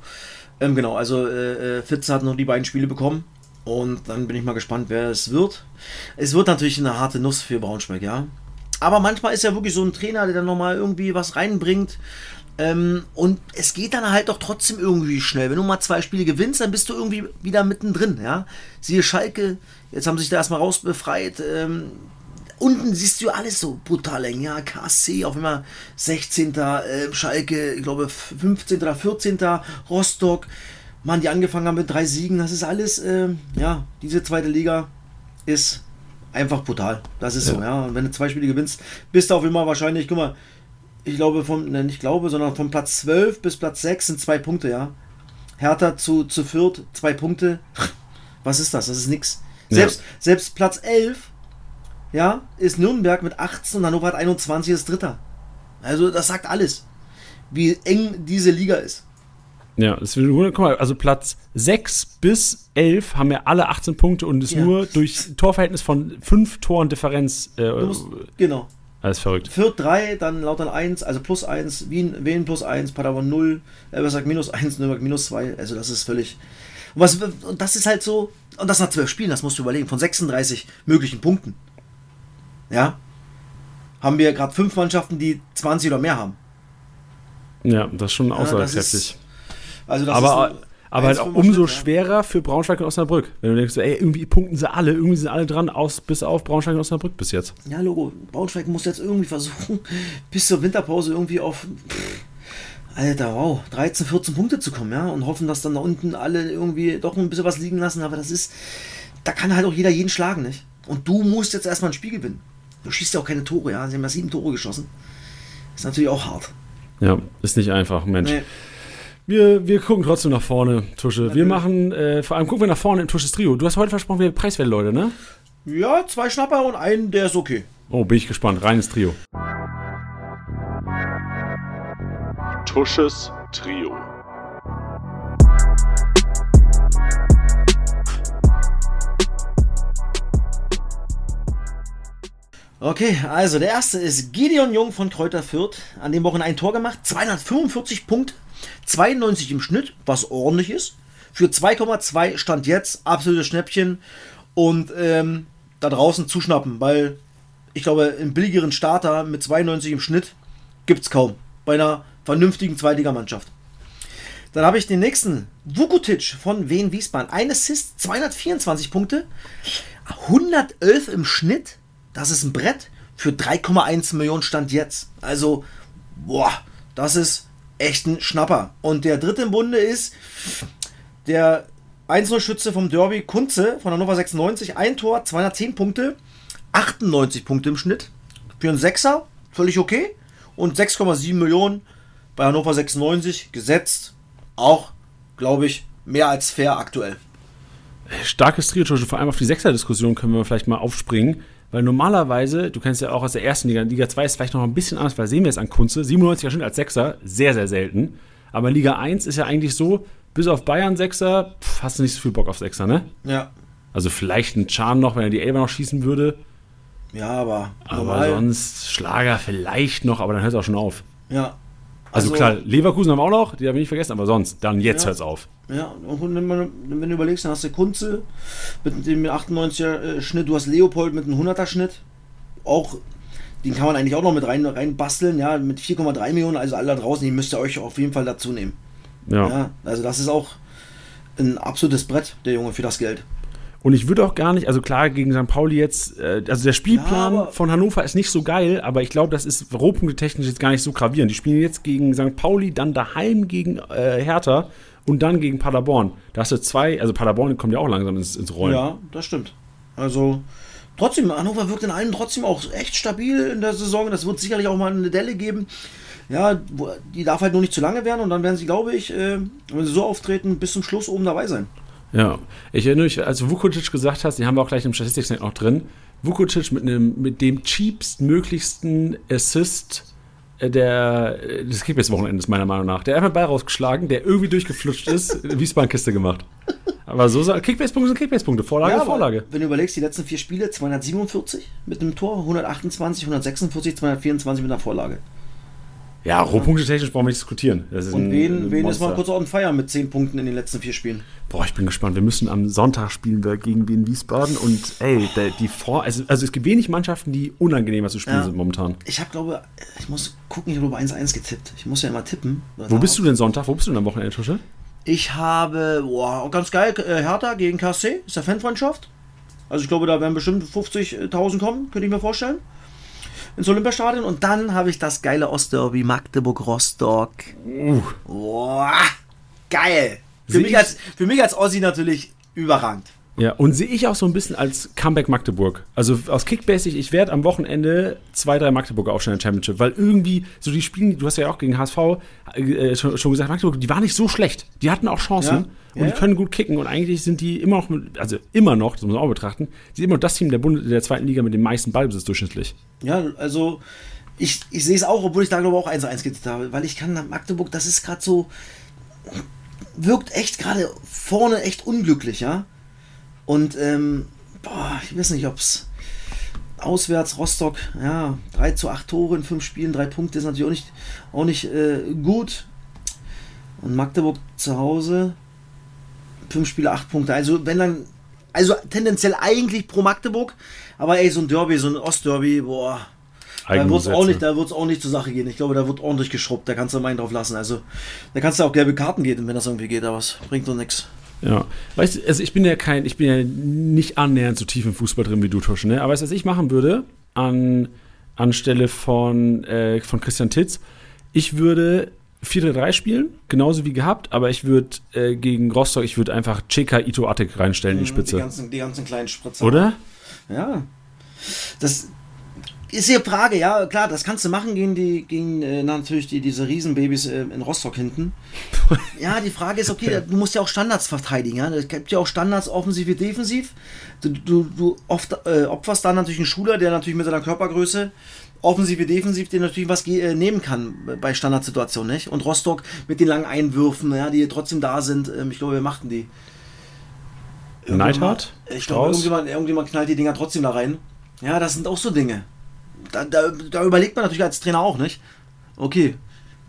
Ähm, genau, also äh, äh, Fitz hat nur die beiden Spiele bekommen. Und dann bin ich mal gespannt, wer es wird. Es wird natürlich eine harte Nuss für Braunschweig, ja. Aber manchmal ist ja wirklich so ein Trainer, der dann nochmal irgendwie was reinbringt. Ähm, und es geht dann halt doch trotzdem irgendwie schnell. Wenn du mal zwei Spiele gewinnst, dann bist du irgendwie wieder mittendrin, ja. Siehe Schalke, jetzt haben sie sich da erstmal rausbefreit. Ähm, unten siehst du alles so brutal eng. Ja, KSC auf immer 16. Äh, Schalke, ich glaube 15. oder 14. Rostock. Mann, die angefangen haben mit drei Siegen. Das ist alles, ähm, ja, diese zweite Liga ist einfach brutal. Das ist so, ja. Und wenn du zwei Spiele gewinnst, bist du auf immer wahrscheinlich, guck mal, ich glaube, vom, ne, nicht glaube, sondern von Platz 12 bis Platz 6 sind zwei Punkte, ja. Hertha zu, zu Fürth, zwei Punkte. Was ist das? Das ist nix. Ja. Selbst, selbst Platz 11, ja, ist Nürnberg mit 18 und Hannover hat 21 ist Dritter. Also, das sagt alles, wie eng diese Liga ist. Ja, das wird, guck mal, also Platz 6 bis 11 haben ja alle 18 Punkte und ist Ja. nur durch Torverhältnis von 5 Toren Differenz äh, musst, genau. alles verrückt. Fürth 3, dann Lautern 1, also plus 1, Wien, Wien plus 1, Paderborn 0, Elversberg minus 1, Nürnberg minus 2. Also das ist völlig. Und, was, und das ist halt so, und das nach 12 Spielen, das musst du überlegen, von 36 möglichen Punkten. Ja. Haben wir gerade fünf Mannschaften, die 20 oder mehr haben. Ja, das ist schon aussagekräftig. Also das aber ist aber halt 1,5 auch umso schwerer für Braunschweig und Osnabrück. Wenn du denkst, ey, irgendwie punkten sie alle, irgendwie sind alle dran, aus, bis auf Braunschweig und Osnabrück bis jetzt. Ja, Logo. Braunschweig muss jetzt irgendwie versuchen, bis zur Winterpause irgendwie auf. Pff, Alter, wow, 13, 14 Punkte zu kommen, ja, und hoffen, dass dann da unten alle irgendwie doch ein bisschen was liegen lassen, aber das ist. Da kann halt auch jeder jeden schlagen, nicht? Und du musst jetzt erstmal ein Spiel gewinnen. Du schießt ja auch keine Tore, ja. Sie haben ja sieben Tore geschossen. Ist natürlich auch hart. Ja, ist nicht einfach, Mensch. Nee. Wir, wir gucken trotzdem nach vorne, Tusche. Wir machen, äh, vor allem gucken wir nach vorne im Tusches Trio. Du hast heute versprochen, wir preiswert, Leute, ne? Ja, zwei Schnapper und einen, der ist okay. Oh, bin ich gespannt. Reines Trio. Tusches Trio. Okay, also der erste ist Gideon Jung von Kräuter Fürth. An dem Wochen ein Tor gemacht, 245 Punkte, 92 im Schnitt, was ordentlich ist. Für 2,2 stand jetzt absolutes Schnäppchen und ähm, da draußen zuschnappen, weil ich glaube, einen billigeren Starter mit 92 im Schnitt gibt's kaum bei einer vernünftigen Zweitligamannschaft. Dann habe ich den nächsten, Vukutic von Wien Wiesbaden. Ein Assist, 224 Punkte. 111 im Schnitt, das ist ein Brett für 3,1 Millionen Stand jetzt. Also, boah, das ist echt ein Schnapper. Und der dritte im Bunde ist der 1-0-Schütze vom Derby Kunze von Hannover 96. Ein Tor, 210 Punkte, 98 Punkte im Schnitt. Für einen Sechser, völlig okay. Und 6,7 Millionen bei Hannover 96 gesetzt. Auch, glaube ich, mehr als fair aktuell. Starkes Trio, vor allem auf die Sechser-Diskussion können wir vielleicht mal aufspringen. Weil normalerweise, du kennst ja auch aus der ersten Liga, Liga 2 ist vielleicht noch ein bisschen anders, weil sehen wir es an Kunze, 97er Schnitt als Sechser, sehr, sehr selten. Aber in Liga 1 ist ja eigentlich so, bis auf Bayern Sechser, pff, hast du nicht so viel Bock auf Sechser, ne? Ja. Also vielleicht ein Chan noch, wenn er die Elber noch schießen würde. Ja, aber. Aber normal. sonst Schlager vielleicht noch, aber dann hört es auch schon auf. Ja. Also, also, klar, Leverkusen haben wir auch noch, die haben wir nicht vergessen, aber sonst, dann jetzt ja. hört es auf. Ja, und wenn, man, wenn du überlegst, dann hast du Kunze mit dem 98er äh, Schnitt, du hast Leopold mit einem 100er Schnitt. Auch, den kann man eigentlich auch noch mit rein, rein basteln, ja, mit 4,3 Millionen, also alle da draußen, die müsst ihr euch auf jeden Fall dazu nehmen. Ja. ja. Also das ist auch ein absolutes Brett, der Junge, für das Geld. Und ich würde auch gar nicht, also klar, gegen St. Pauli jetzt, äh, also der Spielplan ja, von Hannover ist nicht so geil, aber ich glaube, das ist rohpunkte technisch jetzt gar nicht so gravierend. Die spielen jetzt gegen St. Pauli, dann daheim gegen äh, Hertha und dann gegen Paderborn. Da hast du zwei, also Paderborn kommt ja auch langsam ins, ins Rollen. Ja, das stimmt. Also trotzdem, Hannover wirkt in allem trotzdem auch echt stabil in der Saison. Das wird sicherlich auch mal eine Delle geben. Ja, die darf halt nur nicht zu lange werden und dann werden sie, glaube ich, äh, wenn sie so auftreten, bis zum Schluss oben dabei sein. Ja, ich erinnere mich, als du Vukotic gesagt hast, die haben wir auch gleich im Statistik noch drin. Vukotic mit, einem, mit dem cheapstmöglichsten Assist äh, der, äh, des Kickbase-Wochenendes, meiner Meinung nach. Der hat einfach Ball rausgeschlagen, der irgendwie durchgeflutscht ist, Wiesbaden-Kiste gemacht. Aber so Kickbase-Punkte sind Kickbase-Punkte, Vorlage, ja, Vorlage. Wenn du überlegst, die letzten vier Spiele, 247 mit einem Tor, 128, 146, 224 mit einer Vorlage. Ja, Rohpunkte technisch brauchen wir nicht diskutieren. Und wen, wen ist mal kurz auf dem Feier mit 10 Punkten in den letzten vier Spielen? Boah, ich bin gespannt. Wir müssen am Sonntag spielen wir gegen Wien Wiesbaden und ey, der, die Vor also, also es gibt wenig Mannschaften, die unangenehmer zu spielen ja. sind momentan. Ich habe glaube, ich muss gucken, ich habe 1-1 getippt. Ich muss ja immer tippen. Wo bist du denn Sonntag? Wo bist du denn am Wochenende, Tusche? Ich habe, boah, ganz geil, äh, Hertha gegen KSC, ist ja Fanfreundschaft. Also ich glaube, da werden bestimmt 50.000 kommen, könnte ich mir vorstellen ins Olympiastadion und dann habe ich das geile Ostderby Magdeburg-Rostock. Uh. Boah, geil. Für mich, als, für mich als Ossi natürlich überragend. Ja, und sehe ich auch so ein bisschen als Comeback Magdeburg. Also aus Kickbase, ich werde am Wochenende zwei, drei Magdeburger aufstellen in der Championship, weil irgendwie, so die spielen, du hast ja auch gegen HSV äh, schon, schon, gesagt, Magdeburg, die waren nicht so schlecht. Die hatten auch Chancen ja, und ja. die können gut kicken und eigentlich sind die immer noch, also immer noch, das muss man auch betrachten, die sind immer noch das Team der, Bund der zweiten Liga mit dem meisten Ballbesitz durchschnittlich. Ja, also ich, ich sehe es auch, obwohl ich da glaube ich auch 1-1 getippt habe, weil ich kann Magdeburg, das ist gerade so, wirkt echt gerade vorne echt unglücklich, ja. Und ähm, boah, ich weiß nicht, ob es auswärts Rostock, ja, 3 zu 8 Tore in 5 Spielen, 3 Punkte ist natürlich auch nicht, auch nicht äh, gut. Und Magdeburg zu Hause, 5 Spiele, 8 Punkte. Also wenn dann, also tendenziell eigentlich pro Magdeburg, aber ey, so ein Derby, so ein Ostderby, boah, da wird es auch, nicht, auch nicht zur Sache gehen. Ich glaube, da wird ordentlich geschrubbt, da kannst du meinen drauf lassen. Also da kannst du auch gelbe Karten geben, wenn das irgendwie geht, aber es bringt doch nichts. Ja, weißt du, also ich bin ja kein, ich bin ja nicht annähernd so tief im Fußball drin wie du, Tusch, ne? Aber weißt du, was ich machen würde an anstelle von, äh, von Christian Titz? Ich würde 4-3 spielen, genauso wie gehabt, aber ich würde äh, gegen Rostock, ich würde einfach Cheka Ito Attic reinstellen, in die mhm, Spitze. Die ganzen, die ganzen kleinen Spritzer. Oder? Ja. Das, ist die Frage, ja, klar, das kannst du machen gegen die, gegen äh, natürlich die, diese Riesenbabys äh, in Rostock hinten. ja, die Frage ist, okay, du musst ja auch Standards verteidigen, ja. Es gibt ja auch Standards offensiv wie defensiv. Du, du, du oft, äh, opferst dann natürlich einen Schuler, der natürlich mit seiner Körpergröße offensiv wie defensiv dir natürlich was äh, nehmen kann bei Standardsituationen, nicht? Und Rostock mit den langen Einwürfen, ja, die trotzdem da sind, ähm, ich glaube, wir machten die. Neidhardt? Ich glaube, irgendjemand, irgendjemand knallt die Dinger trotzdem da rein. Ja, das sind auch so Dinge da, da, da überlegt man natürlich als Trainer auch nicht. Okay,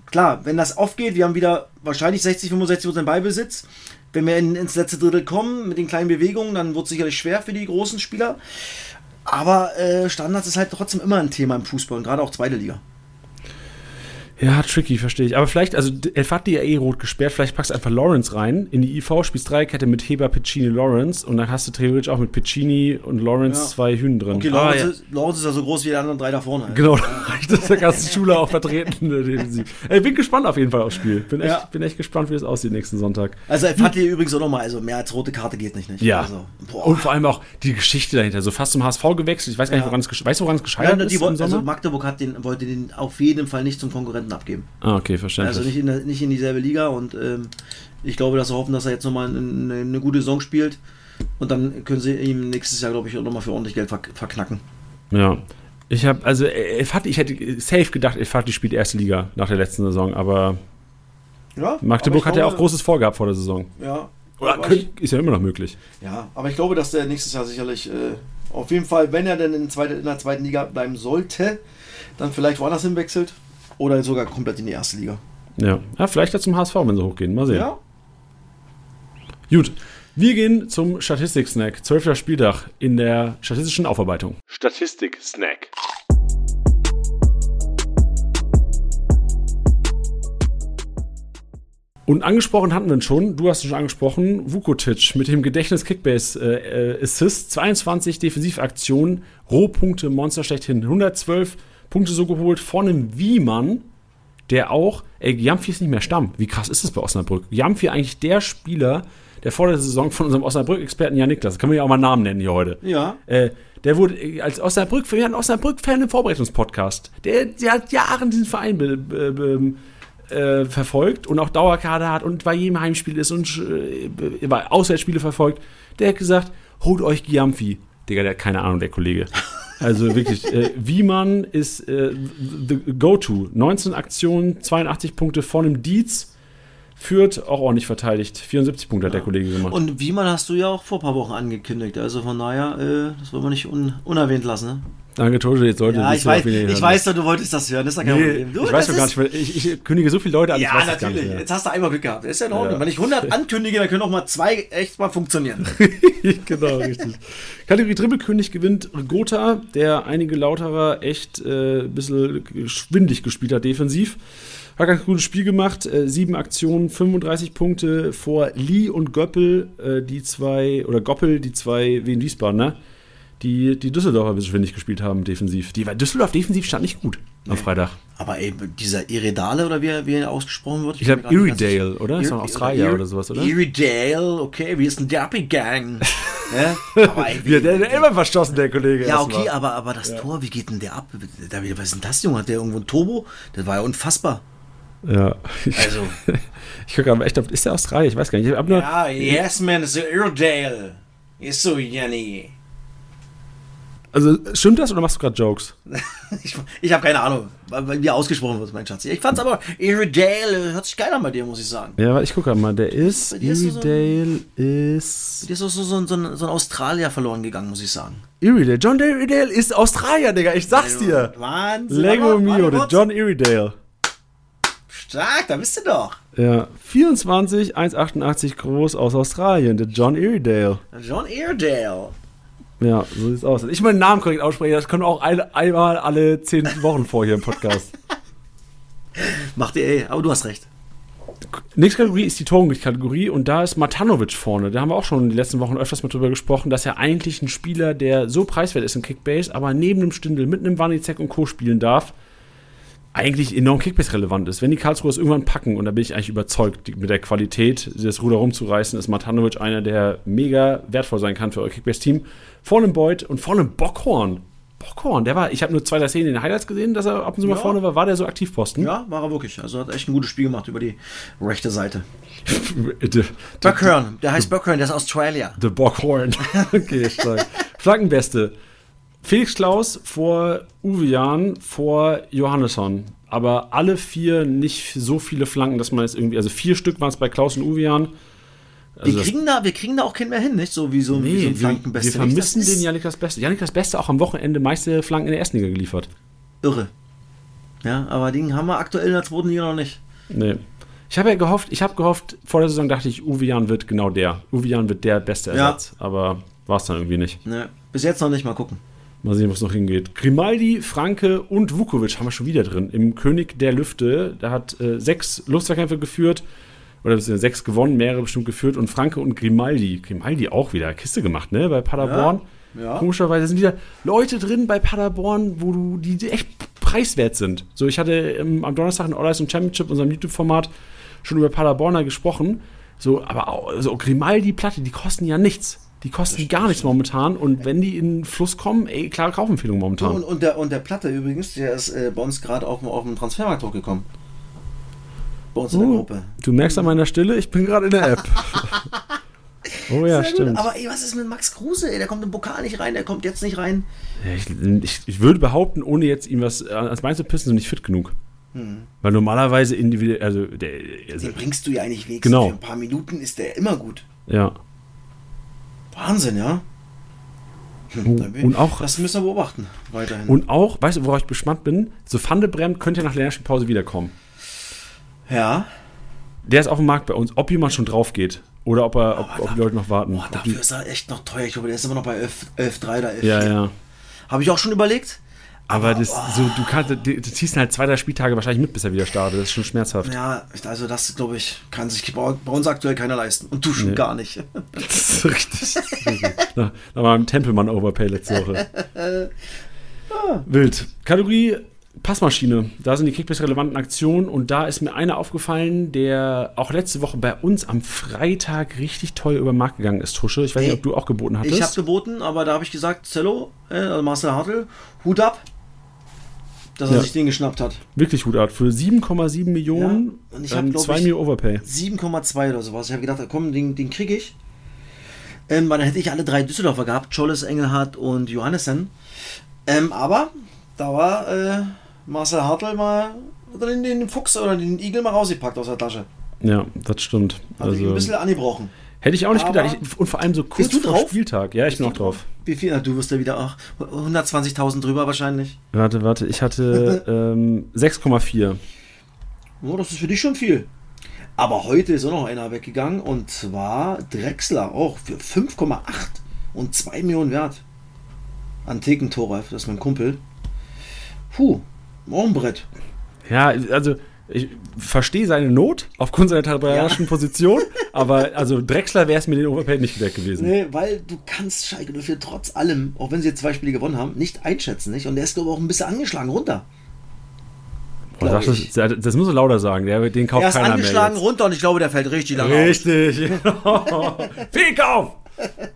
klar, wenn das aufgeht, wir haben wieder wahrscheinlich 60, 65 Prozent Ballbesitz. Wenn wir in, ins letzte Drittel kommen mit den kleinen Bewegungen, dann wird es sicherlich schwer für die großen Spieler. Aber äh, Standards ist halt trotzdem immer ein Thema im Fußball und gerade auch zweite Liga. Ja, tricky, verstehe ich. Aber vielleicht, also Elf hat die ja eh rot gesperrt, vielleicht packst du einfach Lawrence rein in die IV, spielst Dreikette mit Heber, Piccini, Lawrence und dann hast du theoretisch auch mit Piccini und Lawrence Ja. zwei Hühn drin. Okay, Ah, Lawrence, ja. ist, Lawrence ist ja so groß wie die anderen drei da vorne. halt. Genau, das ist der ganze Schule auch vertreten. Ey, bin gespannt auf jeden Fall aufs Spiel. Bin echt, Ja. bin echt gespannt, wie das aussieht nächsten Sonntag. Also Elf hat hier übrigens auch nochmal, also mehr als rote Karte geht nicht. nicht. Ja. Also. Und vor allem auch die Geschichte dahinter. So fast zum HSV gewechselt. Ich weiß gar nicht, Ja. woran es gesch- weißt du, woran es Ja, gescheitert die ist also Magdeburg hat den, wollte den auf jeden Fall nicht zum Konkurrenten abgeben. ah, okay, verständlich. Also nicht in, nicht in dieselbe Liga und ähm, ich glaube, dass sie hoffen, dass er jetzt nochmal eine, eine gute Saison spielt und dann können sie ihm nächstes Jahr, glaube ich, nochmal für ordentlich Geld verk verknacken. Ja. Ich habe, also, hat, ich hätte safe gedacht, Elf hat die spielt erste Liga nach der letzten Saison, aber Ja, Magdeburg aber hat ich ja auch Großes vorgehabt vor der Saison. Ja, Oder könnt, ist ja immer noch möglich. Ja, aber ich glaube, dass der nächstes Jahr sicherlich äh, auf jeden Fall, wenn er denn in, zweite, in der zweiten Liga bleiben sollte, dann vielleicht woanders hinwechselt oder sogar komplett in die erste Liga. Ja. ja, vielleicht ja zum HSV, wenn sie hochgehen. Mal sehen. Ja, Gut. Wir gehen zum Statistik-Snack. Zwölfter Spieltag in der statistischen Aufarbeitung. Statistik-Snack. Und angesprochen hatten wir ihn schon, du hast ihn schon angesprochen, Vukotic mit dem Gedächtnis Kickbase äh, äh, Assist, 22 Defensivaktionen, Rohpunkte, Monster schlechthin, 112 Punkte so geholt von einem Wiemann, der auch, ey, Jamfi ist nicht mehr Stamm. Wie krass ist das bei Osnabrück? Jamfi eigentlich der Spieler, der vor der Saison von unserem Osnabrück-Experten Jan Niklas, das können wir ja auch mal Namen nennen hier heute. ja. Äh, der wurde äh, als Osnabrück, wir hatten Osnabrück-Fan im Vorbereitungspodcast. Der, der hat Jahren diesen Verein be, be, be, äh, verfolgt und auch Dauerkader hat und bei jedem Heimspiel ist und äh, bei Auswärtsspiele verfolgt. Der hat gesagt, holt euch Giamfi. Digga, der hat keine Ahnung, der Kollege. Also wirklich, äh, Wiemann ist äh, the go-to. 19 Aktionen, 82 Punkte von einem Dietz. Führt auch ordentlich verteidigt. 74 Punkte hat der Kollege gemacht. Und Wiemann hast du ja auch vor ein paar Wochen angekündigt. Also von daher, äh, das wollen wir nicht un unerwähnt lassen. Ne? Danke, Tote, jetzt sollte Ja, ich weiß, ich weiß doch, du wolltest das hören. Das ist ja kein Nee, Problem. Du, ich weiß das doch gar nicht, weil ich, ich kündige so viele Leute an, Ja, das natürlich. Jetzt hast du einmal Glück gehabt. Ist ja in Ordnung. Ja. Wenn ich 100 ankündige, dann können auch mal zwei echt mal funktionieren. genau, richtig. Kategorie Dribbelkönig gewinnt Gotha, der einige Lauterer echt äh, ein bisschen schwindig gespielt hat defensiv. Hat ganz gutes Spiel gemacht, äh, sieben Aktionen, 35 Punkte vor Lee und Göppel, äh, die zwei, oder Goppel, die zwei Wien Wiesbaden, ne? Die, die Düsseldorfer ein bisschen schwindig gespielt haben defensiv. Die, weil Düsseldorf defensiv stand nicht gut am Freitag. Aber ey, dieser Iredale oder wie er, wie er ausgesprochen wird? Ich glaube bin mir gar nicht oder? Ist doch Ir- Australier Ir- oder sowas, oder? Iredale, okay, wie ist denn der abgegangen? ja? Aber ey, Ja, der, der immer verstoßen, der Kollege. ja, okay, aber, aber das Tor, wie geht denn der ab? Da, was ist denn das, Junge? Hat der irgendwo ein Turbo? Das war ja unfassbar. Ja. Also, Ich gucke aber echt auf, ist der Australier? Ich weiß gar nicht. Ich nur, ja, yes, man, ist Iredale. Ist so, Jenny. Also, stimmt das oder machst du gerade Jokes? Ich, ich habe keine Ahnung, wie ausgesprochen wird, mein Schatz. Ich fand's aber, Iredale hört sich geil an bei dir, muss ich sagen. Ja, ich gucke mal. Der ist, dir ist Iredale ist... Auch so, so, ein- so, ein, so ein Australier verloren gegangen, muss ich sagen. Iredale. John Iredale ist Australier, Digga. Ich sag's dir. Wahnsinn. Lego Mio, der. John Iredale. Stark, da bist du doch. Ja, 24, 1,88 groß aus Australien, der John Iredale. John Iredale. Ja, so sieht's aus. Ich meinen Namen korrekt ausspreche, das kommt auch ein, einmal alle 10 Wochen vor hier im Podcast. Macht ihr, ey, aber du hast recht. Nächste Kategorie ist die Torunglück-Kategorie und da ist Matanovic vorne. Da haben wir auch schon die letzten Wochen öfters mal drüber gesprochen, dass er eigentlich ein Spieler, der so preiswert ist in Kickbase, aber neben dem Stindel mit einem Wanizek und Co. spielen darf, eigentlich enorm Kickbase-relevant ist. Wenn die Karlsruhe es irgendwann packen, und da bin ich eigentlich überzeugt, die- mit der Qualität, das Ruder rumzureißen, ist Matanovic einer, der mega wertvoll sein kann für euer Kickbase-Team. Vor einem Beuth und vor einem Bockhorn. Bockhorn, der war, ich habe nur zwei, drei Szenen in den Highlights gesehen, dass er ab und zu mal Ja. vorne war. War der so Aktivposten? Ja, war er wirklich. Also hat echt ein gutes Spiel gemacht über die rechte Seite. The, Buckhorn, der heißt Buckhorn, der ist Australier. the Bockhorn. okay, stark. Flankenbeste. Felix Klaus vor Uwe Jahn vor Johannesson. Aber alle vier nicht so viele Flanken, dass man jetzt irgendwie, also vier Stück waren es bei Klaus und Uwe Jahn. Also wir, kriegen da, wir kriegen da auch keinen mehr hin, nicht? So wie so, wie so Nee, ein wir, Flankenbeste. wir vermissen den Janik das Beste. Janik das Beste auch am Wochenende meiste Flanken in der ersten Liga geliefert. Irre. Ja, aber den haben wir aktuell in der zweiten Liga noch nicht. Nee. Ich habe ja gehofft, ich habe gehofft, vor der Saison dachte ich, Uwe Jahn wird genau der. Uwe Jahn wird der beste Ja. Ersatz. Aber war es dann irgendwie nicht. Ne, bis jetzt noch nicht mal gucken. Mal sehen, was noch hingeht. Grimaldi, Franke und Vukovic haben wir schon wieder drin. Im König der Lüfte. Der hat äh, sechs Luftwehrkämpfe geführt. Oder sechs gewonnen, mehrere bestimmt geführt. Und Franke und Grimaldi. Grimaldi auch wieder. Kiste gemacht, ne? Bei Paderborn. Ja, ja. Komischerweise sind wieder Leute drin bei Paderborn, wo du, die, die echt preiswert sind. So, ich hatte ähm, am Donnerstag in All Eyes Championship, unserem YouTube-Format, schon über Paderborner gesprochen. So, aber auch, so Grimaldi-Platte, die kosten ja nichts. Die kosten gar nichts momentan. Und wenn die in den Fluss kommen, ey, klare Kaufempfehlung momentan. Und, und, der, und der Platte übrigens, der ist äh, bei uns gerade auf, auf dem Transfermarkt hochgekommen. Bei uns in der Oh, Gruppe. du merkst an meiner Stille, ich bin gerade in der App. oh ja, stimmt. Gut. Aber ey, was ist mit Max Kruse? Ey, der kommt im Pokal nicht rein, der kommt jetzt nicht rein. Ich, ich, ich würde behaupten, ohne jetzt ihm was äh, ans Bein zu pissen, sind nicht fit genug. Weil normalerweise individuell, also, der, also Den bringst du ja eigentlich weg. Genau. Für ein paar Minuten ist der immer gut. ja. Wahnsinn, ja. Bin- und auch- Das müssen wir beobachten. Weiterhin. Und auch, weißt du, worauf ich gespannt bin? So Van de Bremt könnte nach Länderspielpause wiederkommen. ja. Der ist auf dem Markt bei uns, ob jemand schon drauf geht. Oder ob, er, ob, ob die Leute noch warten. Boah, Ob die, dafür ist er echt noch teuer. Ich glaube, der ist immer noch bei 11 11,3 oder 11. ja, ja. Habe ich auch schon überlegt. Aber das, so, du, kannst, du, ziehst halt zwei, drei Spieltage wahrscheinlich mit, bis er wieder startet. Das ist schon schmerzhaft. Ja, also das, glaube ich, kann sich bei uns aktuell keiner leisten. Und du schon gar nicht. Das ist richtig. Da war ein Tempelmann-Overpay letzte Woche. Wild. Kategorie Passmaschine. Da sind die Kickbase relevanten Aktionen und da ist mir einer aufgefallen, der auch letzte Woche bei uns am Freitag richtig teuer über den Markt gegangen ist, Tusche. Ich weiß nicht, Ey, ob du auch geboten hattest. Ich habe geboten, aber da habe ich gesagt, Zello, äh, also Marcel Hartl, Hut ab, dass er Ja. sich den geschnappt hat. Wirklich Hut ab. Für 7,7 Millionen, Ja, und ich hab, ähm, glaub 2 ich- Millionen Overpay. 7,2 oder sowas. Ich habe gedacht, komm, den, den kriege ich. Ähm, weil dann hätte ich alle drei Düsseldorfer gehabt, Scholles, Engelhardt und Johannessen. Ähm, aber da war äh, Marcel Hartl mal den, den Fuchs oder den Igel mal rausgepackt aus der Tasche. Ja, das stimmt. Hat also, ein bisschen angebrochen. Hätte ich auch nicht Aber- gedacht. Ich, und vor allem so kurz vor drauf? Spieltag. Ja, ich bin auch drauf. Wie viel? Na, du wirst ja wieder auch 120.000 drüber wahrscheinlich. Warte, warte. Ich hatte ähm, 6,4. Oh, das ist für dich schon viel. Aber heute ist auch noch einer weggegangen und zwar Drexler auch für 5,8 und 2 Millionen wert. An Theken-Torreif, das ist mein Kumpel. Puh, auch ein Brett. Ja, also ich verstehe seine Not aufgrund seiner tabellarischen Position, aber also Drexler wäre es mir den Overpay nicht wert gewesen. Nee, weil du kannst Schalke 04 trotz allem, auch wenn sie jetzt zwei Spiele gewonnen haben, nicht einschätzen. Nicht? Und der ist, glaube ich, auch ein bisschen angeschlagen runter. Boah, das, das muss er lauter sagen, der, den kauft Er ist keiner angeschlagen mehr jetzt. runter und ich glaube, der fällt richtig lange aus. Richtig. Fehlkauf!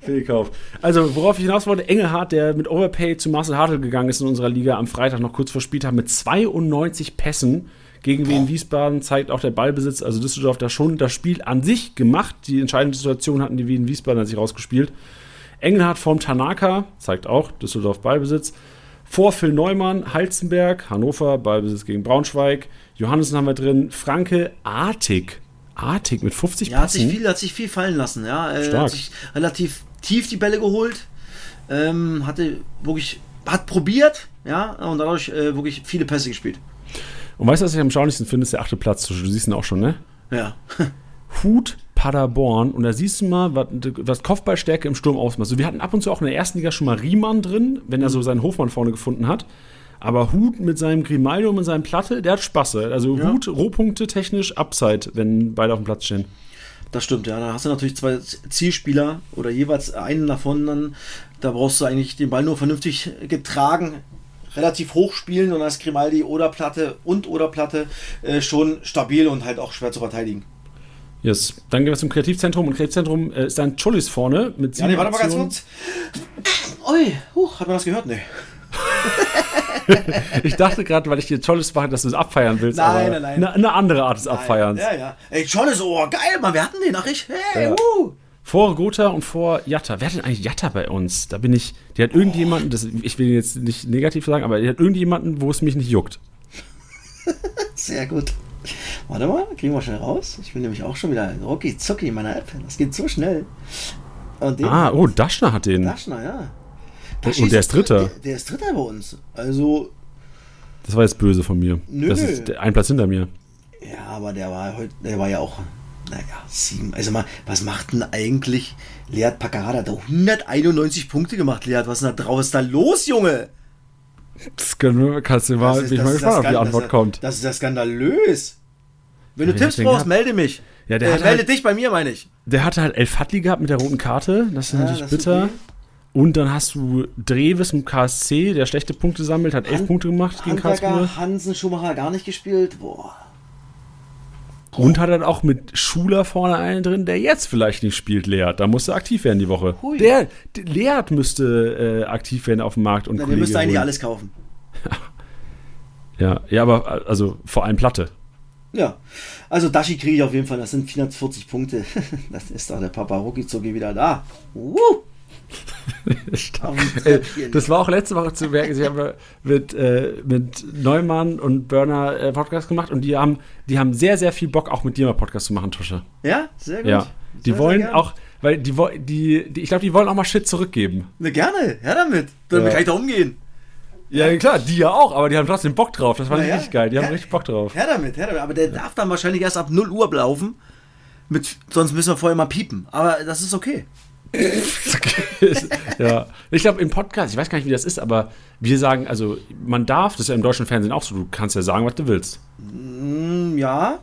Fehlkauf. Also, worauf ich hinaus wollte, Engelhardt, der mit Overpay zu Marcel Hartl gegangen ist in unserer Liga am Freitag noch kurz vor Spieltag mit 92 Pässen gegen Wien Wiesbaden, zeigt auch der Ballbesitz, also Düsseldorf da schon das Spiel an sich gemacht. Die entscheidende Situation hatten die Wien Wiesbaden an sich rausgespielt. Engelhardt vorm Tanaka, zeigt auch Düsseldorf Ballbesitz. Vor Phil Neumann, Halzenberg, Hannover, Ballbesitz gegen Braunschweig. Johannessen haben wir drin. Franke, Artig. Artig mit 50 Ja, hat sich Passen. viel, hat sich viel fallen lassen. Ja, er Stark. hat sich relativ tief die Bälle geholt, ähm, hatte wirklich, hat probiert, ja, und dadurch äh, wirklich viele Pässe gespielt. Und weißt du, was ich am schaulichsten finde, ist der achte Platz. Du siehst ihn auch schon, ne? Ja, Hut Paderborn. Und da siehst du mal, was, was Kopfballstärke im Sturm ausmacht. So, wir hatten ab und zu auch in der ersten Liga schon mal Riemann drin, wenn er so seinen Hofmann vorne gefunden hat. Aber Hut mit seinem Grimaldo und mit seinem Platte, der hat Spaß. Also Ja. Hut, Rohpunkte technisch, Upside, wenn beide auf dem Platz stehen. das stimmt. Ja, da hast du natürlich zwei Zielspieler oder jeweils einen davon. Dann, da brauchst du eigentlich den Ball nur vernünftig getragen, relativ hoch spielen und dann ist Grimaldi oder Platte und oder Platte äh, schon stabil und halt auch schwer zu verteidigen. Yes. Dann gehen wir zum Kreativzentrum. Und Kreativzentrum äh, ist dann Cholis vorne mit Ja, sieben nee, warte mal ganz kurz. Ui, huch, hat man das gehört? Nee. Ich dachte gerade, weil ich dir Cholis mache, dass du es abfeiern willst. Nein, nein, nein. Eine, eine andere Art des Abfeierns. Ja, ja. Ey, ist oh, geil, Mann, wir hatten den, ach ich. Hey, Ja. wuh. Vor Gotha und vor Jatta. Wer hat denn eigentlich Jatta bei uns? Da bin ich. Die hat irgendjemanden, das, ich will jetzt nicht negativ sagen, aber die hat irgendjemanden, wo es mich nicht juckt. Sehr gut. Warte mal, kriegen wir schnell raus. Ich bin nämlich auch schon wieder rucki zucki in meiner App. Das geht so schnell. Ah, oh, Daschner hat den. Daschner, ja. Und der ist Dritter. Der, der ist Dritter bei uns. Also, Das war jetzt böse von mir. Nö, das ist der- ein Platz hinter mir. ja, aber der war heute, der war ja auch Naja, sieben. Also mal, was macht denn eigentlich Leat Paccarada? Hat 191 Punkte gemacht, Leat. Was ist denn da draußen da los, Junge? Das können, kannst du mal, Das ist- bin ich mal gespannt, ob die Antwort das, kommt. Das ist ja skandalös. Wenn du Ja, Tipps den brauchst, gehabt. melde mich. Ja, der äh, hat melde halt- dich bei mir, meine ich. Der hatte halt El Fadli gehabt mit der roten Karte. Das ist Ja, natürlich das ist bitter. okay. Und dann hast du Dreves im KSC, der schlechte Punkte sammelt, hat elf Punkte gemacht gegen Karlsruhe. Handwerker, Hansen, Schumacher gar nicht gespielt. Boah. Und hat dann auch mit Schuler vorne einen drin, der jetzt vielleicht nicht spielt, Leert. Da musste aktiv werden die Woche. Hui. Der, der Leert müsste äh, aktiv werden auf dem Markt und Na, wir Kollege müssen eigentlich holen. alles kaufen. Ja, ja, aber also vor allem Platte. Ja. Also Dashi kriege ich auf jeden Fall. Das sind 440 Punkte. Das ist doch der Papa Rucki wieder da. Uh. Das war auch letzte Woche zu merken. Sie haben mit, äh, mit Neumann und Burner äh, Podcast gemacht und die haben, die haben sehr, sehr viel Bock, auch mit dir mal Podcast zu machen, Tusche. Ja, sehr gut. Ja. Die Sehr, wollen sehr auch, weil die, die, die ich glaube, die wollen auch mal Shit zurückgeben. Ne, gerne, her damit. Damit Ja. kann ich da umgehen. Ja, klar, die ja auch, aber die haben trotzdem Bock drauf. Das war Na ja. richtig geil. Die haben Ja. richtig Bock drauf. Her damit, her damit. Aber der darf dann wahrscheinlich erst ab 0 Uhr laufen. Mit, sonst müssen wir vorher mal piepen. Aber das ist okay. Ja. Ich glaube, im Podcast, ich weiß gar nicht, wie das ist, aber wir sagen, also man darf, das ist ja im deutschen Fernsehen auch so, du kannst ja sagen, was du willst. Hm, ja.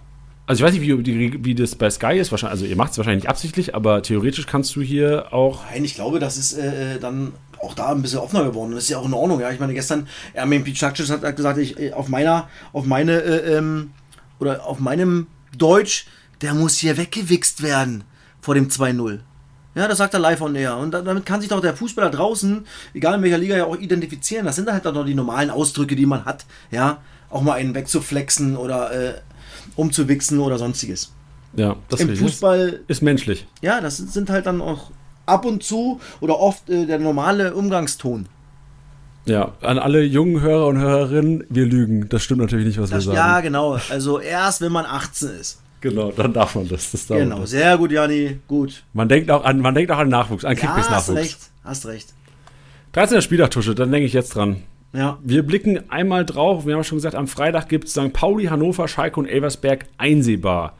Also ich weiß nicht, wie, wie das bei Sky ist, wahrscheinlich, also ihr macht es wahrscheinlich nicht absichtlich, aber theoretisch kannst du hier auch. Nein, ich glaube, das ist äh, dann auch da ein bisschen offener geworden. Das ist ja auch in Ordnung. Ja, ich meine, gestern, Ermin Pichakcis hat gesagt, ich, äh, auf meiner, auf meine, äh, ähm, oder auf meinem Deutsch, der muss hier weggewichst werden vor dem 2-0. Ja, das sagt er live on air. Und da- damit kann sich doch der Fußballer draußen, egal in welcher Liga, ja auch identifizieren. Das sind halt dann noch die normalen Ausdrücke, die man hat. Ja, auch mal einen wegzuflexen oder äh, umzuwichsen oder sonstiges. Ja, das Im. Fußball ist menschlich. ja, das sind- halt dann auch ab und zu oder oft äh, der normale Umgangston. Ja, an alle jungen Hörer und Hörerinnen, wir lügen. Das stimmt natürlich nicht, was Das, wir ja, sagen. genau. Also erst wenn man 18 ist. Genau, dann darf man das. das darf Genau, sehr gut, Jani. Gut. Man denkt auch an, man denkt auch an Nachwuchs, an Ja, hast Kickbase-Nachwuchs. recht. Hast recht. 13. Spieltagtusche, dann denke ich jetzt dran. Ja. Wir blicken einmal drauf. Wir haben schon gesagt, am Freitag gibt es St. Pauli, Hannover, Schalke und Elversberg einsehbar.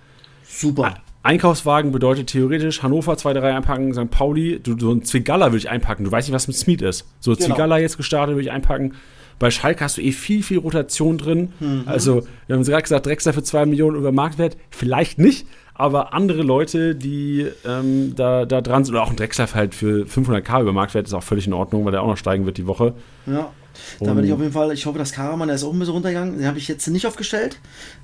Super. Einkaufswagen bedeutet theoretisch Hannover 2, 3 einpacken, St. Pauli, du, so ein Zwigalla würde ich einpacken. Du weißt nicht, was mit Smith ist. So Genau. Zwigalla jetzt gestartet würde ich einpacken. Bei Schalke hast du eh viel, viel Rotation drin. Mhm. Also, wir haben gerade gesagt, Drexler für 2 Millionen über Marktwert. Vielleicht nicht, aber andere Leute, die ähm, da, da dran sind, oder auch ein Drexler halt für 500k über Marktwert, ist auch völlig in Ordnung, weil der auch noch steigen wird die Woche. Ja. Da werde ich auf jeden Fall, ich hoffe, dass Karaman, der ist auch ein bisschen runtergegangen. Den habe ich jetzt nicht aufgestellt.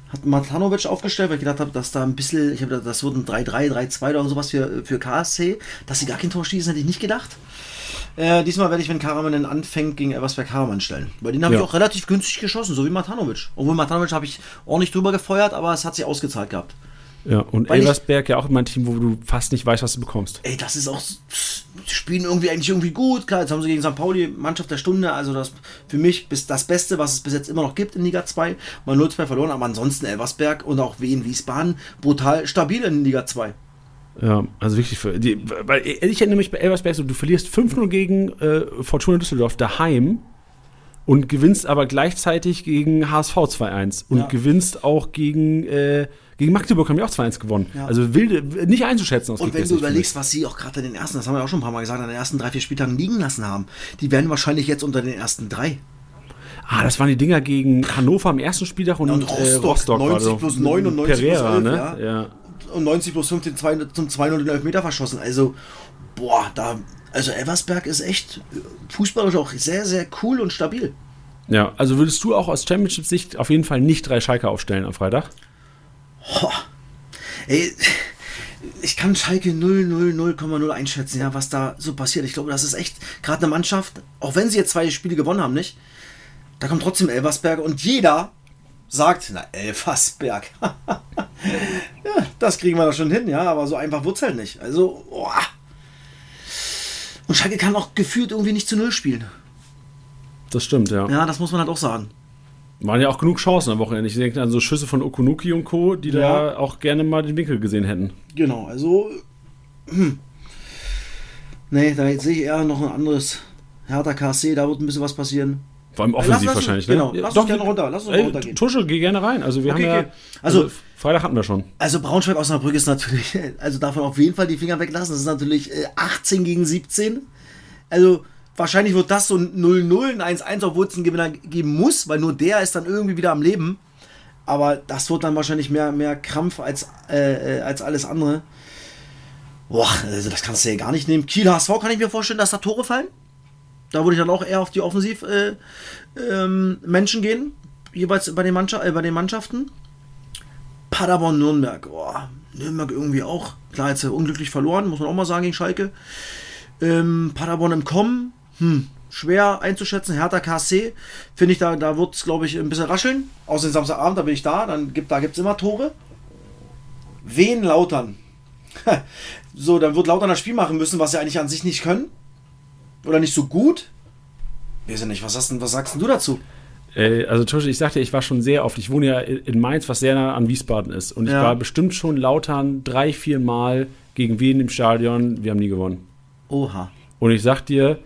Hat Matanovic aufgestellt, weil ich gedacht habe, dass da ein bisschen, ich habe gedacht, das wird ein 3-3, 3-2 oder sowas für, für KSC. Dass sie gar kein Tor schießen, hätte ich nicht gedacht. Äh, diesmal werde ich, wenn Karaman dann anfängt, gegen Elversberg Karaman stellen. Weil den habe Ja. ich auch relativ günstig geschossen, so wie Matanovic. Obwohl Matanovic habe ich ordentlich drüber gefeuert, aber es hat sich ausgezahlt gehabt. Ja, und Weil ich- Elversberg ja auch immer ein Team, wo du fast nicht weißt, was du bekommst. Ey, das ist auch, die spielen irgendwie eigentlich irgendwie gut. Klar, jetzt haben sie gegen St. Pauli Mannschaft der Stunde, also das für mich bis das Beste, was es bis jetzt immer noch gibt in Liga 2. Mal 0-2 verloren, aber ansonsten Elversberg und auch Wien Wiesbaden brutal stabil in Liga 2. Ja, also wirklich für die, weil ich erinnere mich bei Elversberg so, du verlierst 5-0 gegen äh, Fortuna Düsseldorf daheim und gewinnst aber gleichzeitig gegen HSV 2-1 und Ja. gewinnst auch gegen, äh, gegen Magdeburg haben wir auch 2-1 gewonnen. Ja. Also wilde, nicht einzuschätzen aus Und wenn du überlegst, was sie auch gerade in den ersten, das haben wir auch schon ein paar Mal gesagt, an den ersten drei, vier Spieltagen liegen lassen haben, die werden wahrscheinlich jetzt unter den ersten drei. Ah, das waren die Dinger gegen Hannover am ersten Spieltag und, und äh, Rostock, Rostock. war 90 so. plus 9 und 90 plus Pereira, 11, ne? ja. ja. Und 90 plus 15 zwei, zum 2-0 den Elfmeter verschossen. Also, boah, da, also Elversberg ist echt fußballisch auch sehr, sehr cool und stabil. Ja, also würdest du auch aus Championship-Sicht auf jeden Fall nicht drei Schalke aufstellen am Freitag? Ey, ich kann Schalke 0, 0, 0,0 einschätzen, ja, was da so passiert. Ich glaube, das ist echt gerade eine Mannschaft, auch wenn sie jetzt zwei Spiele gewonnen haben, nicht? Da kommt trotzdem Elversberg und jeder sagt, na, Elversberg. ja, das kriegen wir da schon hin, ja, aber so einfach wird halt nicht. Also, boah. Und Schalke kann auch gefühlt irgendwie nicht zu Null spielen. Das stimmt, ja. Ja, das muss man halt auch sagen. Waren ja auch genug Chancen am Wochenende. Ich denke an so Schüsse von Okunuki und Co., die Ja. da auch gerne mal den Winkel gesehen hätten. Genau, also. Hm. Nee, da sehe ich eher noch ein anderes Hertha KC, da wird ein bisschen was passieren. Vor allem offensiv lass, wahrscheinlich, genau, ne? lass uns gerne runter, lass uns ey, runtergehen. Tuschel, geh gerne rein. Also wir Okay, haben ja, okay. Also- Freitag hatten wir schon. Also Braunschweig Osnabrück ist natürlich, also davon auf jeden Fall die Finger weglassen. Das ist natürlich äh, 18 gegen 17. Also wahrscheinlich wird das so ein 0-0, ein 1-1, obwohl es einen Gewinner geben muss, weil nur der ist dann irgendwie wieder am Leben. Aber das wird dann wahrscheinlich mehr, mehr Krampf als, äh, äh, als alles andere. Boah, also das kannst du ja gar nicht nehmen. Kiel HSV kann ich mir vorstellen, dass da Tore fallen. Da würde ich dann auch eher auf die Offensiv äh, ähm, gehen, jeweils bei den, äh, bei den Mannschaften. Paderborn Nürnberg. Boah, Nürnberg irgendwie auch. Klar, jetzt äh, unglücklich verloren, muss man auch mal sagen gegen Schalke. Ähm, Paderborn im Kommen. Hm, schwer einzuschätzen. Hertha KSC. Finde ich, da, da wird es, glaube ich, ein bisschen rascheln. Außer Samstagabend, da bin ich da. Dann gibt, da gibt es immer Tore. Wen Lautern? so, dann wird Lautern das Spiel machen müssen, was sie eigentlich an sich nicht können. Oder nicht so gut. Weiß ja nicht, was, hast denn, was sagst du dazu? Äh, also Tuschel, ich sagte, ich war schon sehr oft. Ich wohne ja in Mainz, was sehr nah an Wiesbaden ist. Und ich Ja. war bestimmt schon Lautern drei, vier Mal gegen Wien im Stadion. Wir haben nie gewonnen. Oha. Und ich sag dir,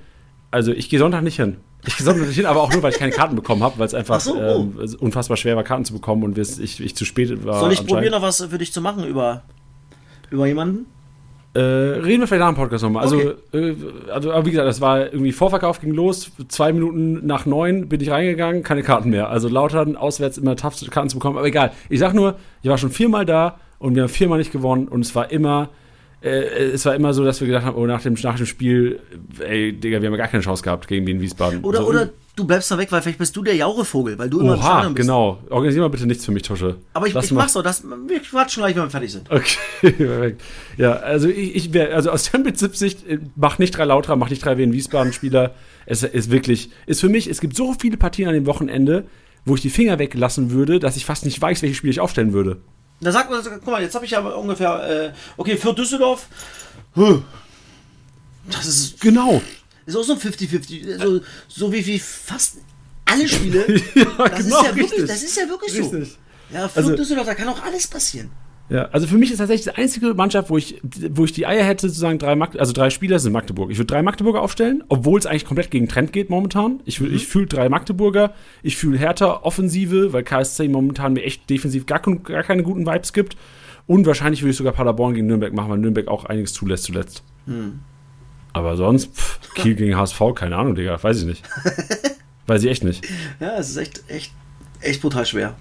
also ich gehe Sonntag nicht hin. Ich gehe Sonntag nicht hin, aber auch nur, weil ich keine Karten bekommen habe, weil es einfach Ach so, oh. ähm, unfassbar schwer war, Karten zu bekommen und wir- ich, ich zu spät war. Soll ich probieren, noch was für dich zu machen über, über jemanden? Äh, reden wir vielleicht nach dem Podcast nochmal. Also, Okay. äh, also, aber wie gesagt, das war irgendwie Vorverkauf ging los. Zwei Minuten nach neun bin ich reingegangen, keine Karten mehr. Also Lautern auswärts immer tough, Karten zu bekommen. Aber egal. Ich sag nur, ich war schon viermal da und wir haben viermal nicht gewonnen und es war immer. Äh, es war immer so, dass wir gedacht haben, oh, nach dem, nach dem Spiel, ey, Digga, wir haben ja gar keine Chance gehabt gegen den Wiesbaden. Oder, so, oder du bleibst da weg, weil vielleicht bist du der Jaurevogel, weil du immer im Oha, Stadion bist. genau. Organisier mal bitte nichts für mich, Tusche. Aber ich, Lass ich mal- mach's doch, das, wir quatschen gleich, wenn wir fertig sind. Okay, perfekt. Ja, also ich, ich wäre, also aus Champions-Sicht, äh, mach nicht drei Lauter, mach nicht drei Wien Wiesbaden-Spieler. Es ist wirklich, ist für mich, es gibt so viele Partien an dem Wochenende, wo ich die Finger weglassen würde, dass ich fast nicht weiß, welche Spiele ich aufstellen würde. Da sagt man, guck mal, jetzt habe ich ja ungefähr, äh, okay, für Düsseldorf, huh, das ist, Genau. Ist auch so ein 50-50, so, so wie, wie fast alle Spiele. ja, Das ist ja wirklich, das ist ja wirklich so. Richtig. Ja, für Also- Düsseldorf, da kann auch alles passieren. Ja, also für mich ist tatsächlich die einzige Mannschaft, wo ich, wo ich die Eier hätte, sozusagen drei Mag also drei Spieler sind Magdeburg. Ich würde drei Magdeburger aufstellen, obwohl es eigentlich komplett gegen Trend geht momentan. Ich, will- ich fühle drei Magdeburger, ich fühle Hertha Offensive, weil KSC momentan mir echt defensiv gar, gar keine guten Vibes gibt. Und wahrscheinlich würde ich sogar Paderborn gegen Nürnberg machen, weil Nürnberg auch einiges zulässt zuletzt. Aber sonst, pff, Kiel gegen HSV, keine Ahnung, Digga, weiß ich nicht. weiß ich echt nicht. Ja, es ist echt, echt, echt brutal schwer.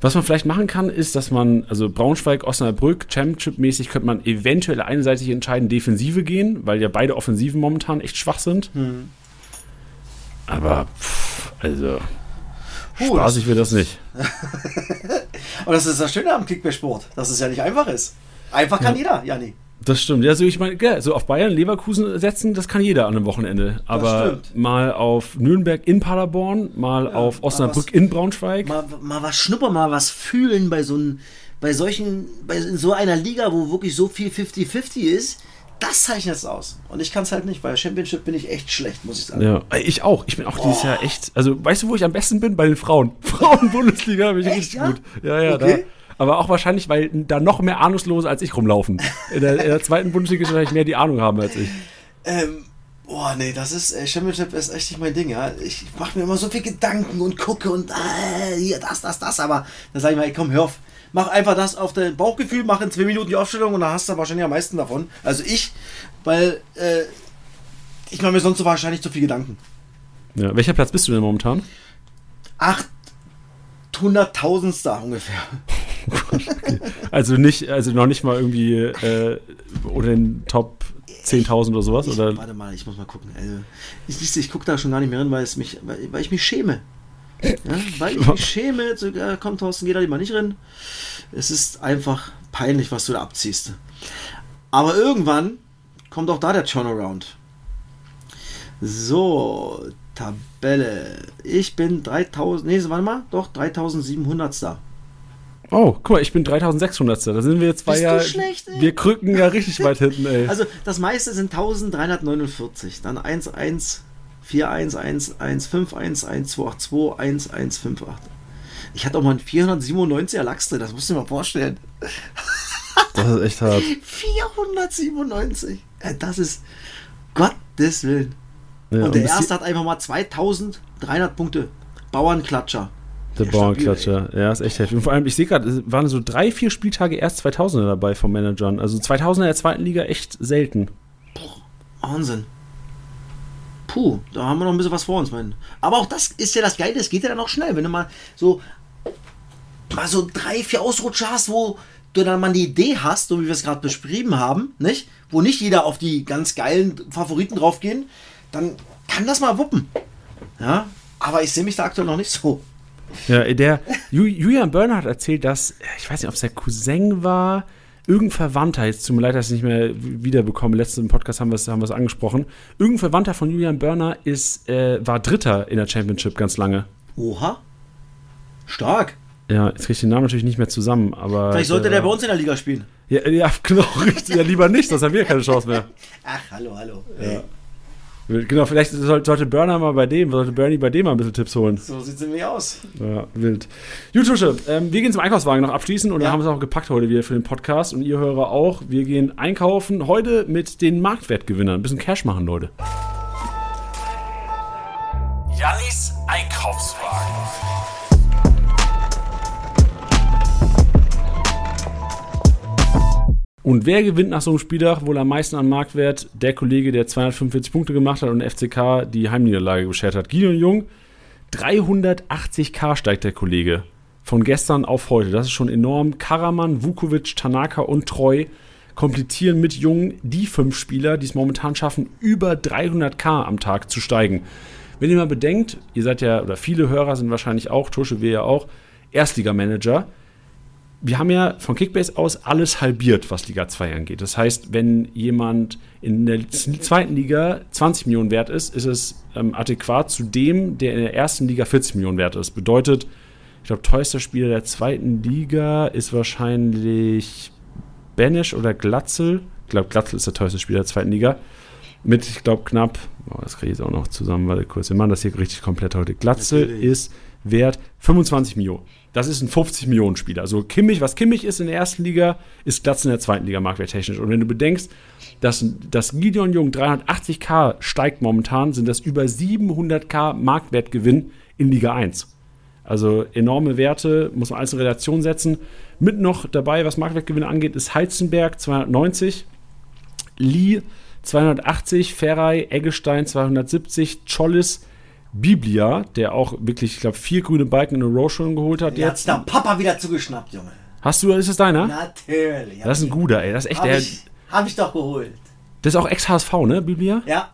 Was man vielleicht machen kann, ist, dass man, also Braunschweig, Osnabrück, Championship-mäßig könnte man eventuell einseitig entscheiden, Defensive gehen, weil ja beide Offensiven momentan echt schwach sind. Aber, pff, also, Puh, spaßig wird das nicht. Und das ist das Schöne am Kickball-Sport, dass es ja nicht einfach ist. Einfach kann jeder, Janni. Das stimmt. Ja, so ich meine, ja, so auf Bayern, Leverkusen setzen, das kann jeder an einem Wochenende. Aber mal auf Nürnberg in Paderborn, mal auf Osnabrück was- in Braunschweig. Mal, mal was schnuppern, mal was fühlen bei so ein, bei solchen, bei so einer Liga, wo wirklich so viel 50-50 ist, das zeichnet es aus. Und ich kann es halt nicht, weil Championship bin ich echt schlecht, muss ich sagen. Ja, ich auch. Ich bin auch dieses Jahr echt. Also, weißt du, wo ich am besten bin? Bei den Frauen. Frauen-Bundesliga bin ich Echt, richtig ja? gut. Ja, ja, Okay. da. Aber auch wahrscheinlich, weil da noch mehr Ahnungslose als ich rumlaufen. In der, in der zweiten Bundesliga ist wahrscheinlich mehr die Ahnung haben als ich. Ähm, boah, nee, das ist, äh, Championship ist echt nicht mein Ding, ja. Ich mache mir immer so viel Gedanken und gucke und äh, hier, das, das, das, aber dann sage ich mal, ey, komm, hör auf. Mach einfach das auf dein Bauchgefühl, mach in zwei Minuten die Aufstellung und dann hast du wahrscheinlich am meisten davon. Also ich, weil äh, ich mache mir sonst so wahrscheinlich zu viel Gedanken. Ja, welcher Platz bist du denn momentan? 800.000. ungefähr. Also nicht, also noch nicht mal irgendwie äh, oder den Top 10.000 oder sowas? Ich, Oder? Warte mal, ich muss mal gucken. Also, ich, ich, ich gucke da schon gar nicht mehr hin, weil, es mich, weil, weil ich mich schäme. Ja, weil ich mich schäme, so, äh, komm Thorsten, geh da lieber nicht rein. Es ist einfach peinlich, was du da abziehst. Aber irgendwann kommt auch da der Turnaround. So, Tabelle. Ich bin 3000, nee, warte mal, doch 3700. da. Oh, guck mal, ich bin 3600. Da sind wir jetzt zwei Bist du ja. schlecht, ey? Wir krücken ja richtig weit hinten, ey. Also das meiste sind 1349. Dann 1, 1, 4, 1, 1, 1, 5, 1, 1, 2, 8, 2, 1, 1, 5, 8. Ich hatte auch mal einen 497er Lachs drin, das musst du dir mal vorstellen. Das ist echt hart. 497. Äh, Das ist Gottes Willen. Ja, und der bis erste hat einfach mal 2300 Punkte. Bauernklatscher. Der Bauernklatscher, ja, ist echt heftig. Und vor allem, ich sehe gerade, es waren so drei, vier Spieltage erst 2000er dabei vom Managern. Also 2000er in der zweiten Liga echt selten. Wahnsinn. Puh, da haben wir noch ein bisschen was vor uns, mein. Aber auch das ist ja das Geile, es geht ja dann auch schnell, wenn du mal so mal so drei, vier Ausrutscher hast, wo du dann mal die Idee hast, so wie wir es gerade beschrieben haben, nicht? Wo nicht jeder auf die ganz geilen Favoriten draufgehen, dann kann das mal wuppen. Ja, aber ich sehe mich da aktuell noch nicht so. Ja, der Ju- Julian hat erzählt, dass, ich weiß nicht, ob es der Cousin war, irgendein Verwandter, jetzt tut mir leid, dass ich es nicht mehr wiederbekomme, letzten Podcast haben wir es haben angesprochen, irgendein Verwandter von Julian Börner ist, äh, war Dritter in der Championship ganz lange. Oha. Stark. Ja, jetzt kriege ich den Namen natürlich nicht mehr zusammen, aber. Vielleicht sollte äh, der bei uns in der Liga spielen. Ja, ja genau, richtig. Ja, lieber nicht, sonst haben wir keine Chance mehr. Ach, hallo, hallo. Genau, vielleicht soll- sollte Burner mal bei dem, sollte Bernie bei dem mal ein bisschen Tipps holen. So sieht es nämlich aus. Ja, wild. Gut, Tusche, ähm, wir gehen zum Einkaufswagen noch abschließen und Ja. dann haben wir es auch gepackt heute wieder für den Podcast und ihr Hörer auch. Wir gehen einkaufen heute mit den Marktwertgewinnern. Ein bisschen Cash machen, Leute. Jannis Einkaufswagen. Und wer gewinnt nach so einem Spieltag wohl am meisten an Marktwert? Der Kollege, der 245 Punkte gemacht hat und FCK die Heimniederlage beschert hat. Gideon Jung, 380k steigt der Kollege. Von gestern auf heute. Das ist schon enorm. Karaman, Vukovic, Tanaka und Treu komplettieren mit Jung die fünf Spieler, die es momentan schaffen, über 300k am Tag zu steigen. Wenn ihr mal bedenkt, ihr seid ja, oder viele Hörer sind wahrscheinlich auch, Tusche, wir ja auch, Erstligamanager wir haben ja von Kickbase aus alles halbiert, was Liga 2 angeht. Das heißt, wenn jemand in der zweiten Liga 20 Millionen wert ist, ist es ähm, adäquat zu dem, der in der ersten Liga 40 Millionen wert ist. Bedeutet, ich glaube, teuerster Spieler der zweiten Liga ist wahrscheinlich Benisch oder Glatzel. Ich glaube, Glatzel ist der teuerste Spieler der zweiten Liga. Mit, ich glaube, knapp, oh, das kriege ich jetzt auch noch zusammen, warte kurz, wir machen das hier richtig komplett heute. Glatzel Natürlich. ist wert 25 Millionen. Das ist ein 50 Millionen Spieler. Also Kimmich, was Kimmich ist in der ersten Liga, ist Glatzel in der zweiten Liga marktwerttechnisch. Und wenn du bedenkst, dass, dass Gideon Jung 380k steigt momentan, sind das über 700k Marktwertgewinn in Liga 1. Also enorme Werte, muss man alles in Relation setzen. Mit noch dabei, was Marktwertgewinne angeht, ist Heizenberg 290, Lee 280, Ferrei, Eggestein 270, Chollis, Biblia, der auch wirklich, ich glaube, vier grüne Balken in a Row schon geholt hat. Jetzt Jetzt. der Papa wieder zugeschnappt, Junge. Hast du, ist das deiner? Natürlich. Das ist ein guter, ey. Das ist echt Hab der. ich, hab ich doch geholt. Das ist auch Ex-HSV, ne, Biblia? Ja.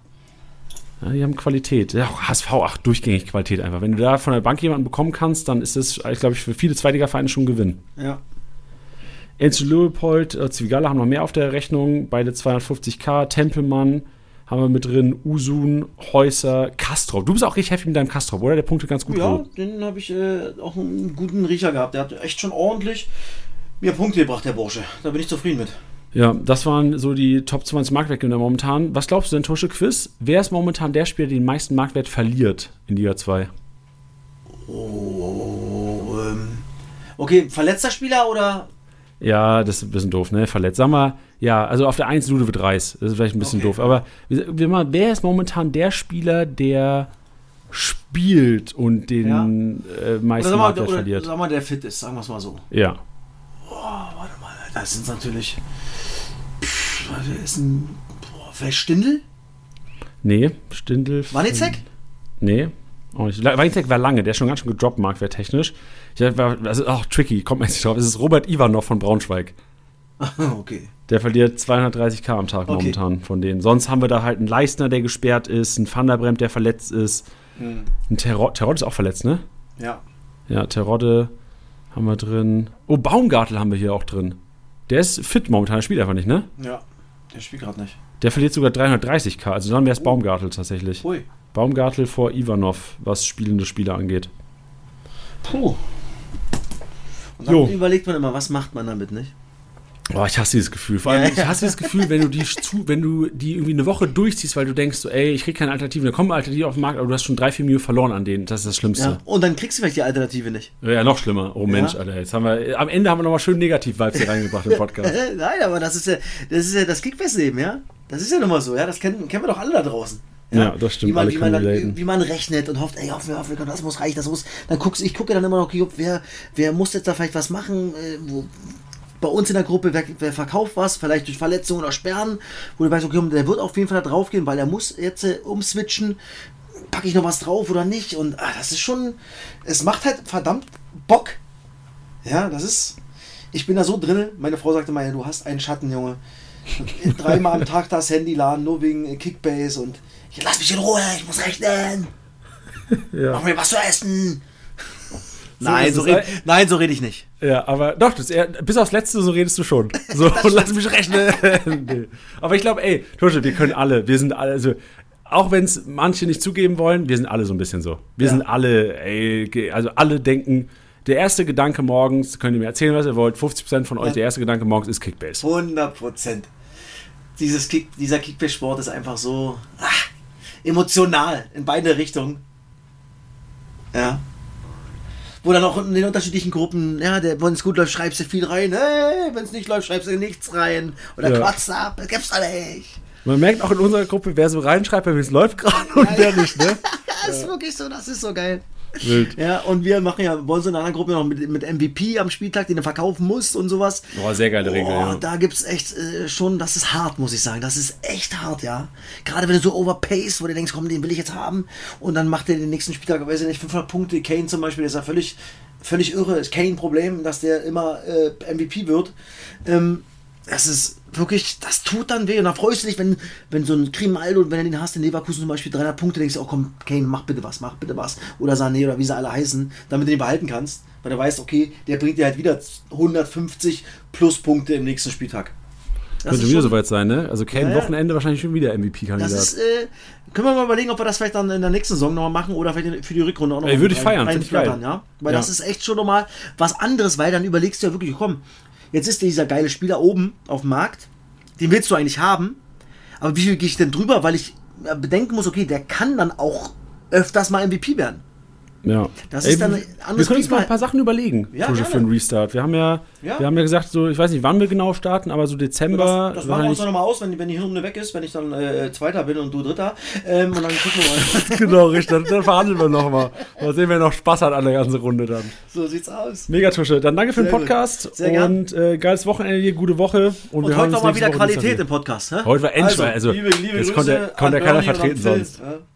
Ja, die haben Qualität. Ja, HSV, ach, durchgängig Qualität einfach. Wenn du da von der Bank jemanden bekommen kannst, dann ist das, glaube ich, für viele Zweitliga-Vereine schon ein Gewinn. Ja. Enzo Leopold, äh, Zwigala haben noch mehr auf der Rechnung, beide 250k, Tempelmann haben wir mit drin, Usun, Häuser, Kastrop. Du bist auch richtig happy mit deinem Kastrop, oder? Der punktet ganz gut. Ja, hoch. den habe ich äh, auch einen guten Riecher gehabt. Der hat echt schon ordentlich mir Punkte gebracht, der Bursche. Da bin ich zufrieden mit. Ja, das waren so die Top 20 Marktwertgewinner momentan. Was glaubst du denn, Tusche Quiz? Wer ist momentan der Spieler, der den meisten Marktwert verliert in Liga 2? Oh, ähm. Okay, verletzter Spieler oder? Ja, das ist ein bisschen doof, ne? Verletzt. Sag mal, ja, also auf der 1 Ludovic Reis. Das ist vielleicht ein bisschen Okay. doof. Aber wir, wir mal, wer ist momentan der Spieler, der spielt und den Ja. äh, Oder meisten sag mal, oder, verliert? sag mal, der fit ist, sagen wir es mal so. Ja. Warte mal, das sind natürlich. Pff, wer ist ein. Boah, vielleicht Stindel? Nee, Stindel. Wanizek? Nee, auch nicht. Weinzek war lange, der ist schon ganz schön gedroppt, marktwerttechnisch. Ich war, das ist auch tricky, kommt man jetzt nicht drauf. Es ist Robert Ivanov von Braunschweig. okay. Der verliert 230k am Tag Okay. momentan von denen. Sonst haben wir da halt einen Leistner, der gesperrt ist, einen Van der Bremt, der verletzt ist. Ein Terrott, Terrott ist auch verletzt, ne? Ja. Ja, Terodde haben wir drin. Oh, Baumgartel haben wir hier auch drin. Der ist fit momentan, der spielt einfach nicht, ne? Ja. Der spielt gerade nicht. Der verliert sogar 330k, also dann wäre es Baumgartel tatsächlich. Hui. Baumgartel vor Ivanov, was spielende Spieler angeht. Puh. Und dann Jo. überlegt man immer, was macht man damit, nicht? Boah, ich hasse dieses Gefühl. Vor allem, Ja, ich ja. hasse dieses Gefühl, wenn du die zu, wenn du die irgendwie eine Woche durchziehst, weil du denkst, so, ey, ich krieg keine Alternativen, da kommen Alternativen auf den Markt, aber du hast schon drei, vier Millionen verloren an denen. Das ist das Ja. Schlimmste. Und dann kriegst du vielleicht die Alternative nicht. Ja, noch schlimmer. Oh Mensch, Ja. Alter. Jetzt haben wir, am Ende haben wir nochmal schön Negativ-Vibes hier reingebracht im Podcast. Nein, aber das ist ja das, ist ja das Kickbase-Leben, ja? Das ist ja nun mal so, ja? Das kennen, kennen wir doch alle da draußen. Ja, das stimmt, Wie man, wie man, dann, wie man rechnet und hofft, ey, hoffen, hoffen, das muss reichen, das muss. Dann guckst ich gucke dann immer noch, okay, wer, wer muss jetzt da vielleicht was machen, äh, wo, bei uns in der Gruppe, wer, wer verkauft was, vielleicht durch Verletzungen oder Sperren, wo du weißt, okay, der wird auf jeden Fall da drauf gehen, weil er muss jetzt äh, umswitchen, packe ich noch was drauf oder nicht? Und ah, das ist schon, es macht halt verdammt Bock. Ja, das ist, ich bin da so drin, meine Frau sagte mal, ja, du hast einen Schatten, Junge. Dreimal am Tag das Handy laden, nur wegen äh, Kickbase und lass mich in Ruhe, ich muss rechnen. Ja. Mach mir was zu essen. nein, ist so red, nein, so rede ich nicht. Ja, aber doch, das, eher- bis aufs Letzte, so redest du schon. So, lass mich rechnen. nee. Aber ich glaube, ey, Tusche, wir können alle, wir sind alle, also, auch wenn es manche nicht zugeben wollen, wir sind alle so ein bisschen so. Wir Ja. sind alle, ey, also alle denken, der erste Gedanke morgens, könnt ihr mir erzählen, was ihr wollt, 50% von euch, Ja. der erste Gedanke morgens ist Kickbase. 100 Prozent. Dieses Kick, dieser Kickbase-Sport ist einfach so ah, emotional in beide Richtungen. Ja. Wo dann auch in den unterschiedlichen Gruppen, ja, wenn es gut läuft, schreibst du viel rein. Hey, wenn es nicht läuft, schreibst du nichts rein. Oder Ja. quatsch ab, das gibt's doch nicht. Man merkt auch in unserer Gruppe, wer so reinschreibt, wie es läuft gerade und wer nicht, ne? Das ist wirklich so, das ist so geil. Wild. Ja, und wir machen ja bei uns in einer Gruppe noch mit, mit MVP am Spieltag, den du verkaufen musst und sowas. Boah, sehr geile Regel, ja. da gibt's echt äh, schon, das ist hart, muss ich sagen. Das ist echt hart, ja. Gerade wenn du so overpaced, wo du denkst, komm, den will ich jetzt haben. Und dann macht der den nächsten Spieltag, weiß ich nicht, 500 Punkte. Kane zum Beispiel, der ist ja völlig, völlig irre. Ist Kane ein Problem, dass der immer äh, MVP wird. Ähm, das ist wirklich, das tut dann weh. Und da freust du dich, wenn, wenn so ein Grimaldo, wenn du den hast, in Leverkusen zum Beispiel 300 Punkte, denkst du, oh komm, Kane, mach bitte was, mach bitte was. Oder Sané oder wie sie alle heißen, damit du den behalten kannst. Weil du weißt, okay, der bringt dir halt wieder 150 plus Punkte im nächsten Spieltag. Das Könnte wieder soweit sein, ne? Also Kane Ja. Wochenende wahrscheinlich schon wieder Das MVP-Kandidat. ist, äh, können wir mal überlegen, ob wir das vielleicht dann in der nächsten Saison nochmal machen oder vielleicht für die Rückrunde auch noch Ey, würde ich rein- feiern, find ich geil. ja? Weil Ja. das ist echt schon nochmal was anderes, weil dann überlegst du ja wirklich, komm, jetzt ist dieser geile Spieler oben auf dem Markt, den willst du eigentlich haben, aber wie viel gehe ich denn drüber, weil ich äh, bedenken muss, okay, der kann dann auch öfters mal MVP werden. Ja. Das ist dann ein wir- können uns mal ein paar Sachen überlegen Ja, Tusche, gerne. für einen Restart. Wir haben ja, Ja. wir haben ja gesagt, so, ich weiß nicht, wann wir genau starten, aber so Dezember. Das, das machen wir uns dann nochmal aus, wenn, die- wenn die Hinrunde weg ist, wenn ich dann äh, Zweiter bin und du Dritter. Ähm, und dann gucken wir mal. genau, richtig. Dann, verhandeln wir nochmal. Mal sehen, wer noch Spaß hat an der ganzen Runde dann. so sieht's aus. Mega Tusche. Dann danke für den Sehr gut. Podcast. Sehr gern. und äh, geiles Wochenende dir, gute Woche. Und, Und wir heute hören noch uns mal nächste wieder Qualität im Podcast. Hä? Heute war Endspurt, also, liebe, liebe jetzt Grüße konnte, konnte keiner vertreten sonst. Ja.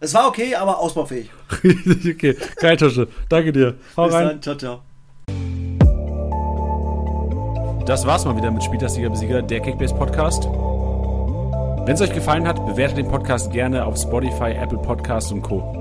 Es war okay, aber ausbaufähig. okay, geil Tusche. Danke dir. Hau Bis rein. dann. Ciao, ciao. Das war's mal wieder mit Spieltagssieger Besieger, der Kickbase Podcast. Wenn es euch gefallen hat, bewertet den Podcast gerne auf Spotify, Apple Podcasts und Co.